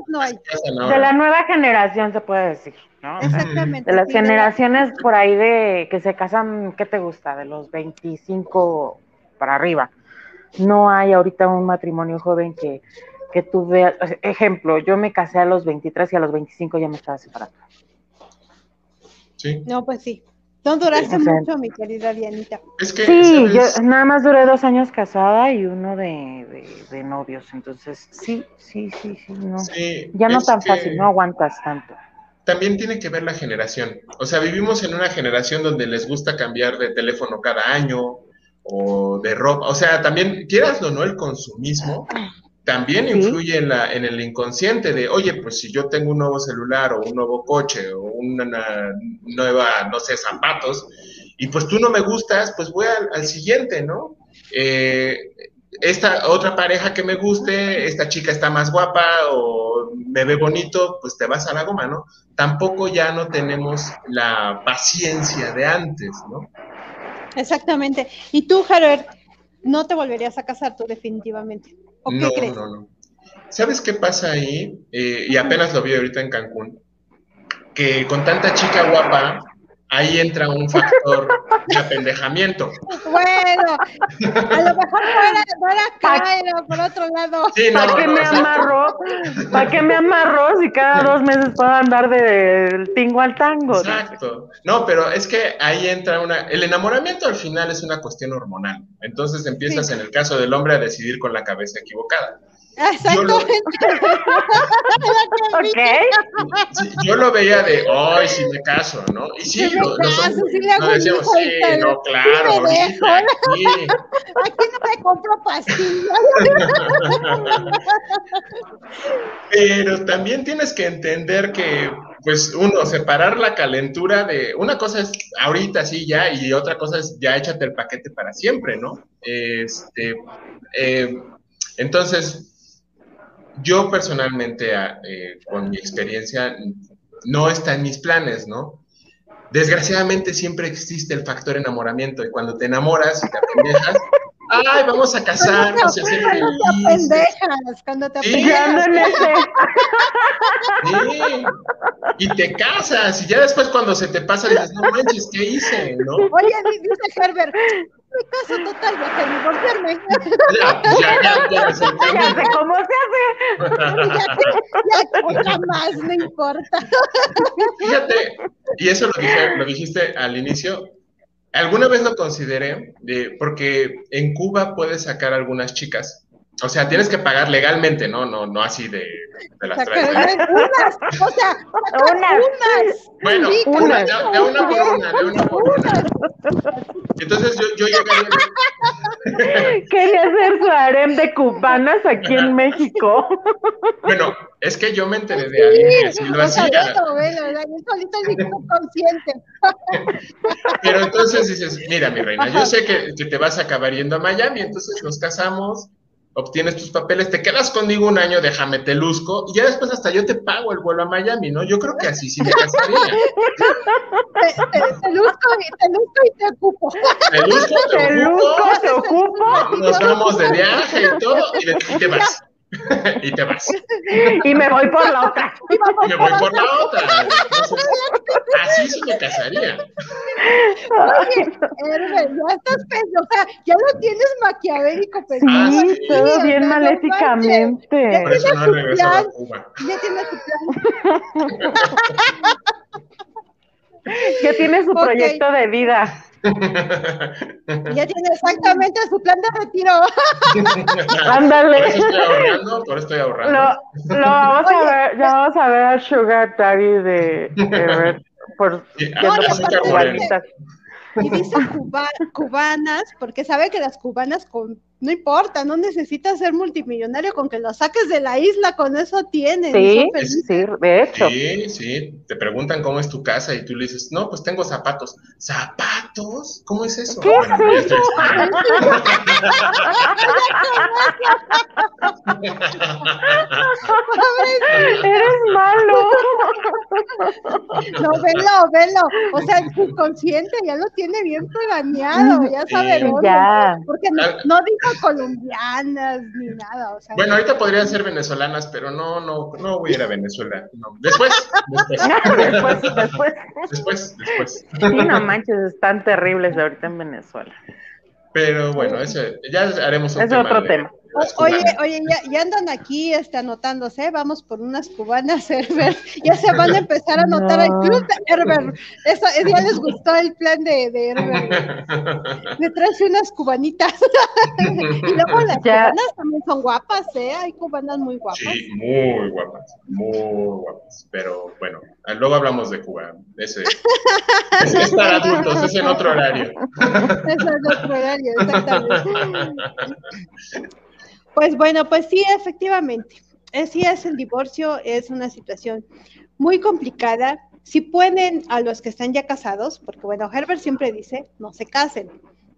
no hay. De la nueva generación se puede decir. Exactamente. De las generaciones por ahí de que se casan, ¿qué te gusta? De los 25 para arriba. No hay ahorita un matrimonio joven que, que tú veas. Ejemplo, yo me casé a los 23 y a los 25 ya me estaba separando. Sí. No, pues sí. No duraste mucho, mi querida Dianita. sí, yo nada más duré dos años casada y uno de, de, novios. Entonces, sí, sí, sí, sí, no. ya no tan fácil, no aguantas tanto también tiene que ver la generación. O sea, vivimos en una generación donde les gusta cambiar de teléfono cada año o de ropa. O sea, también, quieras o no, el consumismo también influye en, la, en el inconsciente de, oye, pues si yo tengo un nuevo celular o un nuevo coche o una nueva, no sé, zapatos, y pues tú no me gustas, pues voy al, siguiente, ¿no? Eh, esta otra pareja que me guste, esta chica está más guapa o me ve bonito, pues te vas a la goma, ¿no? Tampoco ya no tenemos la paciencia de antes, ¿no? Exactamente. Y tú, Herbert, no te volverías a casar tú definitivamente. ¿O qué no, crees? no, no. ¿Sabes qué pasa ahí? Eh, y apenas lo vi ahorita en Cancún, que con tanta chica guapa, ahí entra un factor de apendejamiento. Bueno, a lo mejor no era, acá, era por otro lado. ¿Para qué me amarro? ¿Para qué me amarro si cada dos meses puedo andar del tingo al tango? Exacto. No, pero es que ahí entra una... El enamoramiento al final es una cuestión hormonal. Entonces empiezas en el caso del hombre a decidir con la cabeza equivocada. Exactamente. Yo lo, veía de, ay, si me caso, ¿no? Y sí, lo, decíamos, sí, no, claro, aquí. aquí no me compro pastillas. Pero también tienes que entender que, pues, uno, separar la calentura de, una cosa es ahorita sí ya, y otra cosa es ya échate el paquete para siempre, ¿no? Este, eh, entonces, yo personalmente, ah, eh, con mi experiencia, no está en mis planes, ¿no? Desgraciadamente siempre existe el factor enamoramiento y cuando te enamoras y te apendejas, ay, vamos a casarnos y hacer Cuando te apendejas, cuando te apendejas. Sí. Y te casas y ya después cuando se te pasa dices, no manches, ¿qué hice? ¿no? Oye, dice Herbert, mi caso total, ya que divorciarme. Ya, ya, ya, ya, ya sé cómo se hace. ya, ya, más, no importa. Fíjate, y eso lo, dije, lo dijiste al inicio, alguna vez lo consideré, porque en Cuba puedes sacar algunas chicas O sea, tienes que pagar legalmente, ¿no? No, no así de, de las tres. Unas, o sea, unas. Bueno, una, de, una por una, de una por una. Entonces yo, yo llegaría. Quería hacer su harem de cubanas aquí en México. Bueno, es que yo me enteré de alguien que sí lo hacía. solito el consciente. Pero entonces dices, mira, mi reina, yo sé que, que te vas a acabar yendo a Miami, entonces nos casamos obtienes tus papeles, te quedas conmigo un año, déjame te luzco, y ya después hasta yo te pago el vuelo a Miami, ¿no? Yo creo que así sí me casaría. te, te, luzco, y, te luzco y te ocupo. Te luzco, te, te ocupo. Luzco, te ocupo. Nos vamos de viaje y todo, y, te vas. y te vas. Y me voy por la otra. Y me voy por la otra. Entonces, así sí me casaría. Oye, ya estás pensando, o sea, ya lo tienes maquiavélico pensado. Sí, todo bien maléficamente. Por eso no regresado a Cuba. Ya tiene su plan. ya tiene su proyecto de vida. Ya tiene exactamente su plan de retiro. Ándale. Por eso estoy ahorrando, por eso estoy ahorrando. Lo, lo vamos a ver, ya vamos a ver a Sugar Daddy de, de por y dice cubanas, porque sabe que las cubanas con, no importa, no necesitas ser multimillonario, con que lo saques de la isla, con eso tienen. Sí, sí, de hecho. Sí, sí, te preguntan cómo es tu casa y tú le dices, no, pues tengo zapatos. ¿Zapatos? ¿Cómo es eso? ¿Qué es eso? Eres malo. No, velo, velo. O sea, el subconsciente ya lo tiene bien planeado, ya sabe dónde. Porque no, no, dijo colombianas ni nada. O sea, bueno, ahorita podrían ser venezolanas, pero no, no, no voy a ir a Venezuela. No. Después, después. después, después. Después, después. Sí, no manches, están terribles ahorita en Venezuela. Pero bueno, ese, ya haremos un es otro tema. Oye, oye, ya, ya, andan aquí este, anotándose, vamos por unas cubanas, Herbert, ya se van a empezar a anotar al club de Herbert. Eso, ya les gustó el plan de, de Herbert. Me traes unas cubanitas. y luego las cubanas también son guapas, ¿eh? Hay cubanas muy guapas. Sí, muy guapas, muy guapas. Pero bueno, luego hablamos de Cuba. Ese, ese es para adultos, es en otro horario. es en otro horario, exactamente. Pues bueno, pues sí, efectivamente. Sí es el divorcio, es una situación muy complicada. Si pueden a los que están ya casados, porque bueno, Herbert siempre dice, no se casen,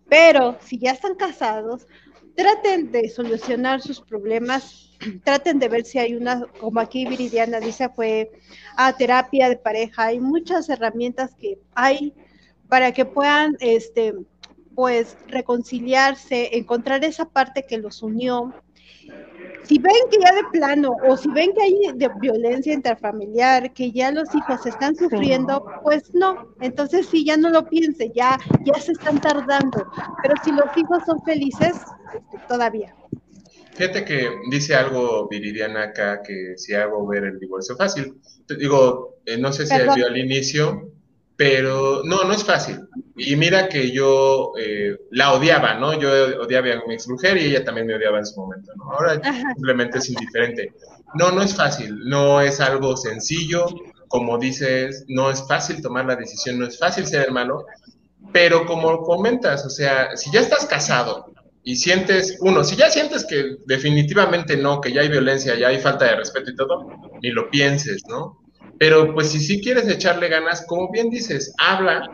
pero si ya están casados, traten de solucionar sus problemas, traten de ver si hay una, como aquí Viridiana dice, fue a terapia de pareja, hay muchas herramientas que hay para que puedan, este, pues, reconciliarse, encontrar esa parte que los unió, si ven que ya de plano o si ven que hay de violencia interfamiliar, que ya los hijos están sufriendo, pues no, entonces sí, ya no lo piense, ya, ya se están tardando, pero si los hijos son felices, este, todavía. Fíjate que dice algo Viridiana acá que si hago ver el divorcio fácil. Digo, eh, no sé si vio al inicio, pero no, no es fácil. Y mira que yo eh, la odiaba, ¿no? Yo odiaba a mi ex mujer y ella también me odiaba en su momento, ¿no? Ahora simplemente es indiferente. No, no es fácil, no es algo sencillo, como dices, no es fácil tomar la decisión, no es fácil ser hermano, pero como comentas, o sea, si ya estás casado y sientes, uno, si ya sientes que definitivamente no, que ya hay violencia, ya hay falta de respeto y todo, ni lo pienses, ¿no? Pero pues si sí quieres echarle ganas, como bien dices, habla,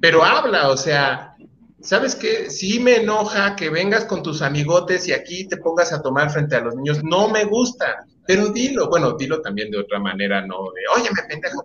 pero habla, o sea, ¿sabes qué? Sí me enoja que vengas con tus amigotes y aquí te pongas a tomar frente a los niños, no me gusta, pero dilo, bueno, dilo también de otra manera, no de, oye, me pendejo.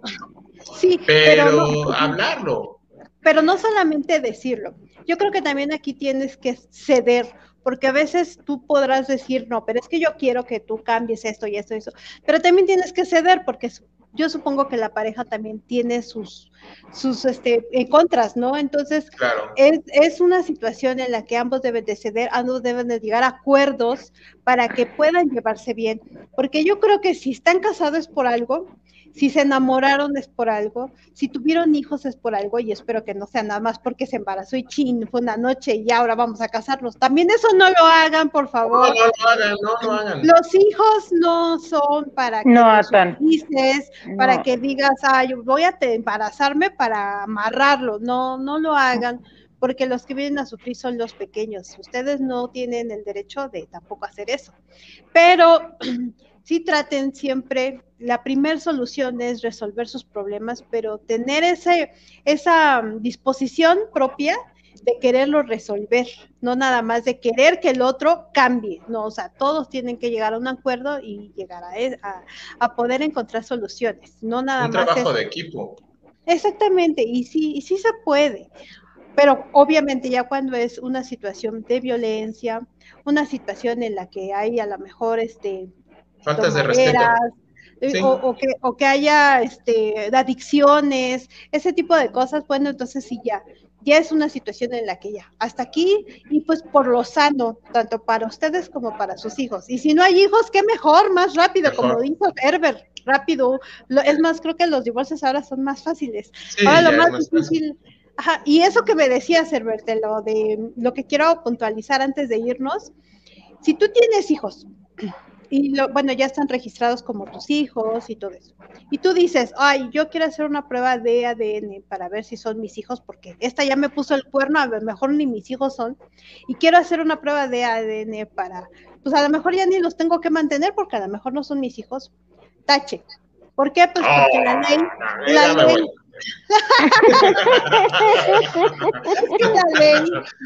Sí, pero, hablarlo. Pero no solamente decirlo, yo creo que también aquí tienes que ceder, porque a veces tú podrás decir, no, pero es que yo quiero que tú cambies esto y esto y eso, pero también tienes que ceder porque yo supongo que la pareja también tiene sus, sus este, eh, contras, ¿no? Entonces, es, es, una situación en la que ambos deben de ceder, ambos deben de llegar a acuerdos para que puedan llevarse bien, porque yo creo que si están casados por algo, Si se enamoraron es por algo, si tuvieron hijos es por algo y espero que no sea nada más porque se embarazó y chin, fue una noche y ahora vamos a casarnos. También eso no lo hagan, por favor. No, no lo hagan, no lo hagan. Los hijos no son para que no dices, para que digas, ay, voy a embarazarme para amarrarlo. No, no lo hagan porque los que vienen a sufrir son los pequeños. Ustedes no tienen el derecho de tampoco hacer eso. Pero sí traten siempre, la primera solución es resolver sus problemas, pero tener ese, esa disposición propia de quererlo resolver, no nada más de querer que el otro cambie, no, o sea, todos tienen que llegar a un acuerdo y llegar a, a, poder encontrar soluciones, no nada más. Un trabajo de equipo. Exactamente, y sí, y sí se puede pero obviamente ya cuando es una situación de violencia, una situación en la que hay a lo mejor este faltas de respeto. Eh, o, que, o que haya este, adicciones, ese tipo de cosas, bueno, entonces sí ya, ya es una situación en la que ya, hasta aquí, y pues por lo sano, tanto para ustedes como para sus hijos. Y si no hay hijos, qué mejor, más rápido, como dijo Herbert, rápido. es más, creo que los divorcios ahora son más fáciles. ahora lo más, difícil... Ajá, y eso que me decías, Herbert, lo de lo que quiero puntualizar antes de irnos, si tú tienes hijos y lo, bueno, ya están registrados como tus hijos y todo eso, y tú dices, ay, yo quiero hacer una prueba de ADN para ver si son mis hijos, porque esta ya me puso el cuerno, a lo mejor ni mis hijos son, y quiero hacer una prueba de ADN para, pues a lo mejor ya ni los tengo que mantener porque a lo mejor no son mis hijos, tache. ¿Por qué? Pues porque la ley, la ley, la ley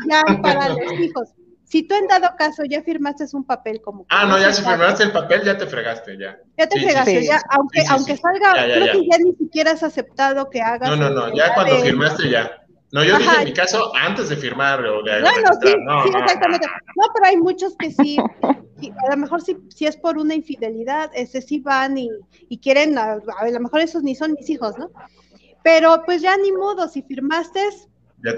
ya para los hijos. Si tú en dado caso ya firmaste un papel como... Ah, no, ya si firmaste el papel ya te fregaste, ya. Ya te fregaste, ya, aunque, aunque salga, creo que ya ni siquiera has aceptado que hagas... No, no, no, ya cuando firmaste ya. No, yo dije en mi caso antes de firmar o de Bueno, sí, sí, exactamente. No, pero hay muchos que sí, a lo mejor si, si es por una infidelidad, ese sí van y, y quieren, a, a, lo mejor esos ni son mis hijos, ¿no? Pero pues ya ni modo, si firmaste,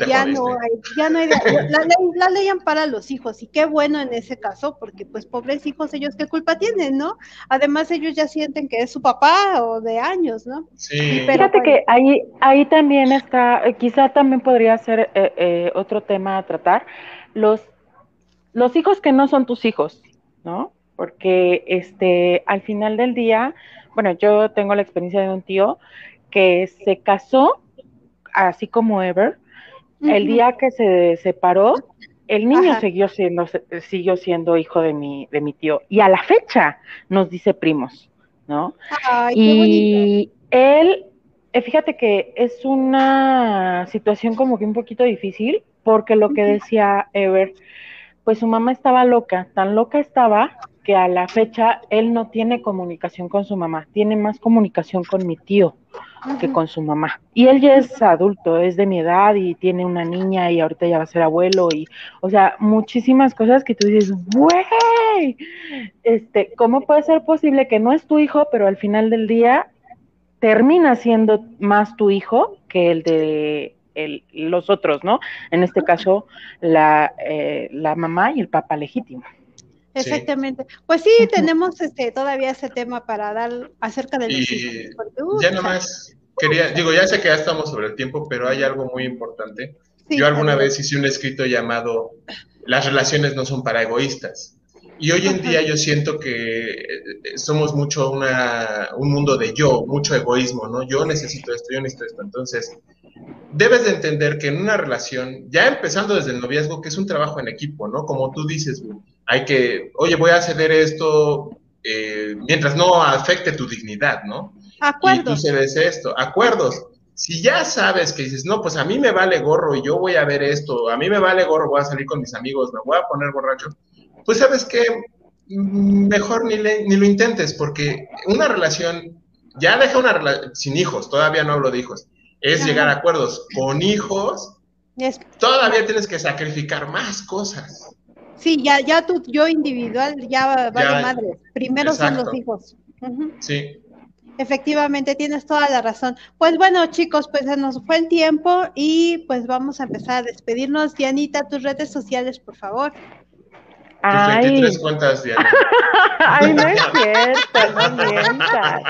ya, no hay, ya no hay, la ley, la ley ampara a los hijos y qué bueno en ese caso, porque pues pobres hijos, ellos qué culpa tienen, ¿no? Además ellos ya sienten que es su papá o de años, ¿no? Sí. Pero Fíjate que ahí, ahí también está, eh, quizá también podría ser eh, eh, otro tema a tratar, los, los hijos que no son tus hijos, ¿no? Porque este, al final del día, bueno, yo tengo la experiencia de un tío que se casó, así como Ever, el día que se separó, el niño siguió siendo, siguió siendo hijo de mi, de mi tío. Y a la fecha nos dice primos, ¿no? y él, eh, fíjate que es una situación como que un poquito difícil, porque lo que decía Ever, pues su mamá estaba loca, tan loca estaba que a la fecha él no tiene comunicación con su mamá, tiene más comunicación con mi tío que con su mamá. Y él ya es adulto, es de mi edad y tiene una niña y ahorita ya va a ser abuelo y, o sea, muchísimas cosas que tú dices, güey, este, ¿cómo puede ser posible que no es tu hijo, pero al final del día termina siendo más tu hijo que el de los otros, ¿no? En este caso, la, eh, la mamá y el papá legítimo. Exactamente. Pues sí, tenemos este todavía ese tema para dar acerca de los uh, ya nomás quería, digo, ya sé que ya estamos sobre el tiempo, pero hay algo muy importante. Yo alguna vez hice un escrito llamado Las relaciones no son para egoístas. Y hoy en día yo siento que eh, somos mucho una, un mundo de yo, mucho egoísmo, ¿no? Yo necesito esto, yo necesito esto. Entonces, debes de entender que en una relación, ya empezando desde el noviazgo, que es un trabajo en equipo, ¿no? Como tú dices, hay que, oye, voy a ceder esto eh, mientras no afecte tu dignidad, ¿no? Acuerdos. Y tú cedes esto, acuerdos. Si ya sabes que dices, no, pues a mí me vale gorro y yo voy a ver esto, a mí me vale gorro, voy a salir con mis amigos, me voy a poner borracho, pues sabes que mejor ni, ni lo intentes, porque una relación, ya deja una relación sin hijos, todavía no hablo de hijos, es llegar a acuerdos con hijos, todavía tienes que sacrificar más cosas. Sí, ya, ya tú, yo individual, ya vale madre. Primero son los hijos. Sí. Efectivamente, tienes toda la razón. Pues bueno, chicos, pues se nos fue el tiempo y pues vamos a empezar a despedirnos. Dianita, tus redes sociales, por favor. Tus 23 cuentas, Diana. Ay, no es cierto, no mientas.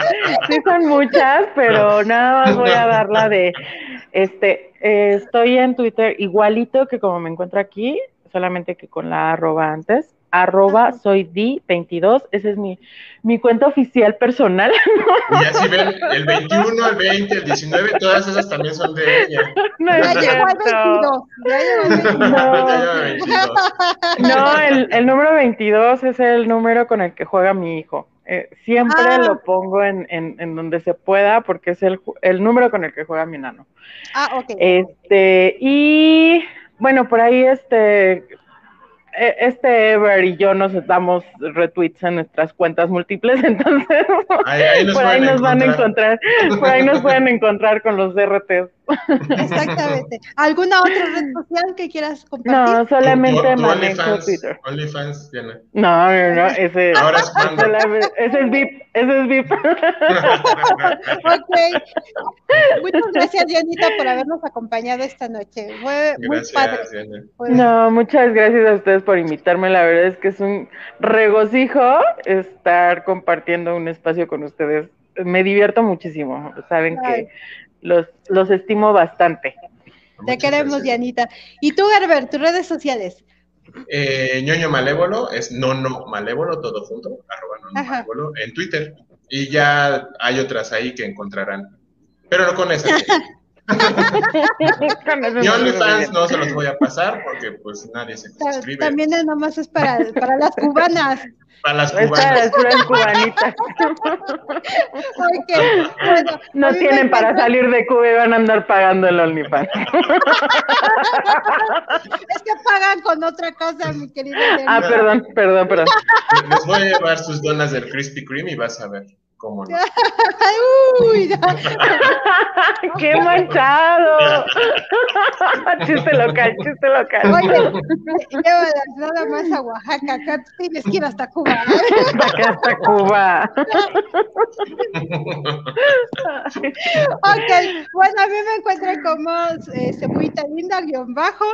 Sí son muchas, pero nada más voy a dar la de, este, eh, estoy en Twitter igualito que como me encuentro aquí, solamente que con la arroba antes, arroba soy di22, ese es mi, mi cuenta oficial personal. Y así ven, el 21, el 20, el 19, todas esas también son de ella. No, ya llegó el 22. Ya llegó el 22. No, el, el, número 22 es el número con el que juega mi hijo. Eh, siempre ah. lo pongo en, en, en, donde se pueda porque es el, el número con el que juega mi nano. Ah, ok. Este, y bueno, por ahí este e, este Ever y yo nos damos retweets en nuestras cuentas múltiples, entonces por ahí nos van a encontrar, por ahí nos pueden encontrar con los DRTs. Exactamente. ¿Alguna otra red social que quieras compartir? No, solamente manejo Twitter. OnlyFans, Diana. No, no, no, ese, Ahora es ese es VIP, ese es VIP. ok. Muchas gracias, Dianita, por habernos acompañado esta noche. Fue muy padre. No, muchas gracias a ustedes por invitarme. La verdad es que es un regocijo estar compartiendo un espacio con ustedes. Me divierto muchísimo. Saben que los, los estimo bastante. Te queremos, Dianita. ¿Y tú, Herbert, tus redes sociales? Eh, ñoño malévolo es nono malévolo, todo junto, arroba nono malévolo, en Twitter. Y ya hay otras ahí que encontrarán. Pero no con esas. Mi OnlyFans no se los voy a pasar porque pues nadie se suscribe. También nada más es para, para las cubanas. Para las cubanas. cubanitas. no tienen para salir de Cuba y van a andar pagando el OnlyFans. es que pagan con otra cosa, mi querida. Ah, perdón, perdón, perdón. Les voy a llevar sus donas del Krispy Kreme y vas a ver. ¿Cómo no? Uy, ¡Qué manchado! chiste local, chiste local. Oye, llévalas nada más a Oaxaca, acá tienes que ir hasta Cuba. hasta Cuba. ok, bueno, a mí me encuentro como eh, Linda, guion bajo,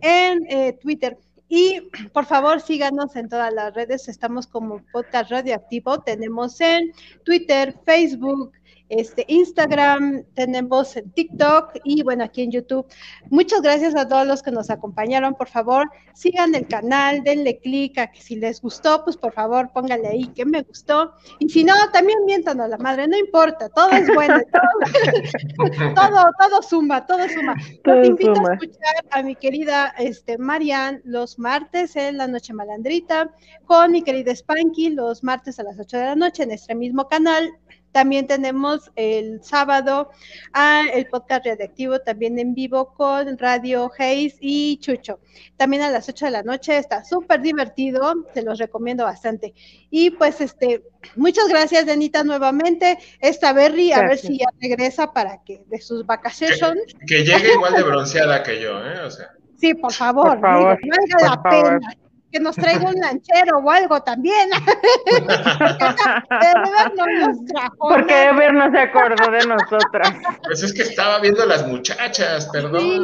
en eh, Twitter. Y por favor síganos en todas las redes, estamos como Podcast Radioactivo, tenemos en Twitter, Facebook, este, Instagram, tenemos en TikTok y bueno, aquí en YouTube. Muchas gracias a todos los que nos acompañaron. Por favor, sigan el canal, denle clic a que si les gustó, pues por favor pónganle ahí que me gustó. Y si no, también mientan a la madre, no importa, todo es bueno, todo, todo, suma, todo suma. Los invito a escuchar a mi querida este, Marian los martes en la noche malandrita, con mi querida Spanky los martes a las 8 de la noche en este mismo canal también tenemos el sábado ah, el podcast radioactivo también en vivo con Radio Hayes y Chucho. También a las 8 de la noche está súper divertido, se los recomiendo bastante. Y pues este, muchas gracias, Denita, nuevamente. Esta Berry, a ver si ya regresa para que de sus vacaciones. Que, llegue igual de bronceada que yo, ¿eh? O sea. Sí, por favor, por favor, la pena que nos traiga un lanchero o algo también. no nos trajo. Porque Ever no se acordó de nosotras. Pues es que estaba viendo a las muchachas, perdón. Sí,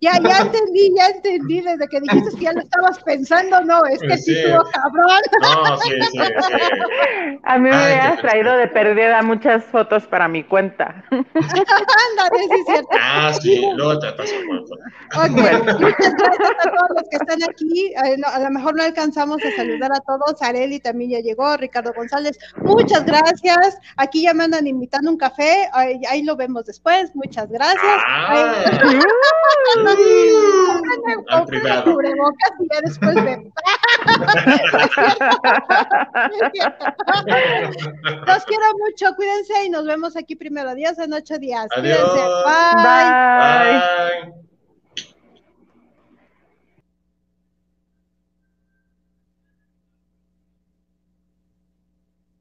ya, ya entendí, ya entendí, desde que dijiste que ya lo estabas pensando, no, es que sí, estuvo cabrón. No, sí, sí, sí. A mí me habías traído de pérdida muchas fotos para mi cuenta. Ándale, sí, cierto. Ah, sí, luego te paso Ok, muchas gracias a todos los que están aquí. A lo mejor no alcanzamos a saludar a todos. Areli también ya llegó, Ricardo González, muchas gracias. Aquí ya me andan invitando un café, ahí, lo vemos después, muchas gracias. Ah, y ya después Los quiero mucho, cuídense y nos vemos aquí primero. Adiós en ocho días. Adiós. Cuídense. Bye. Bye.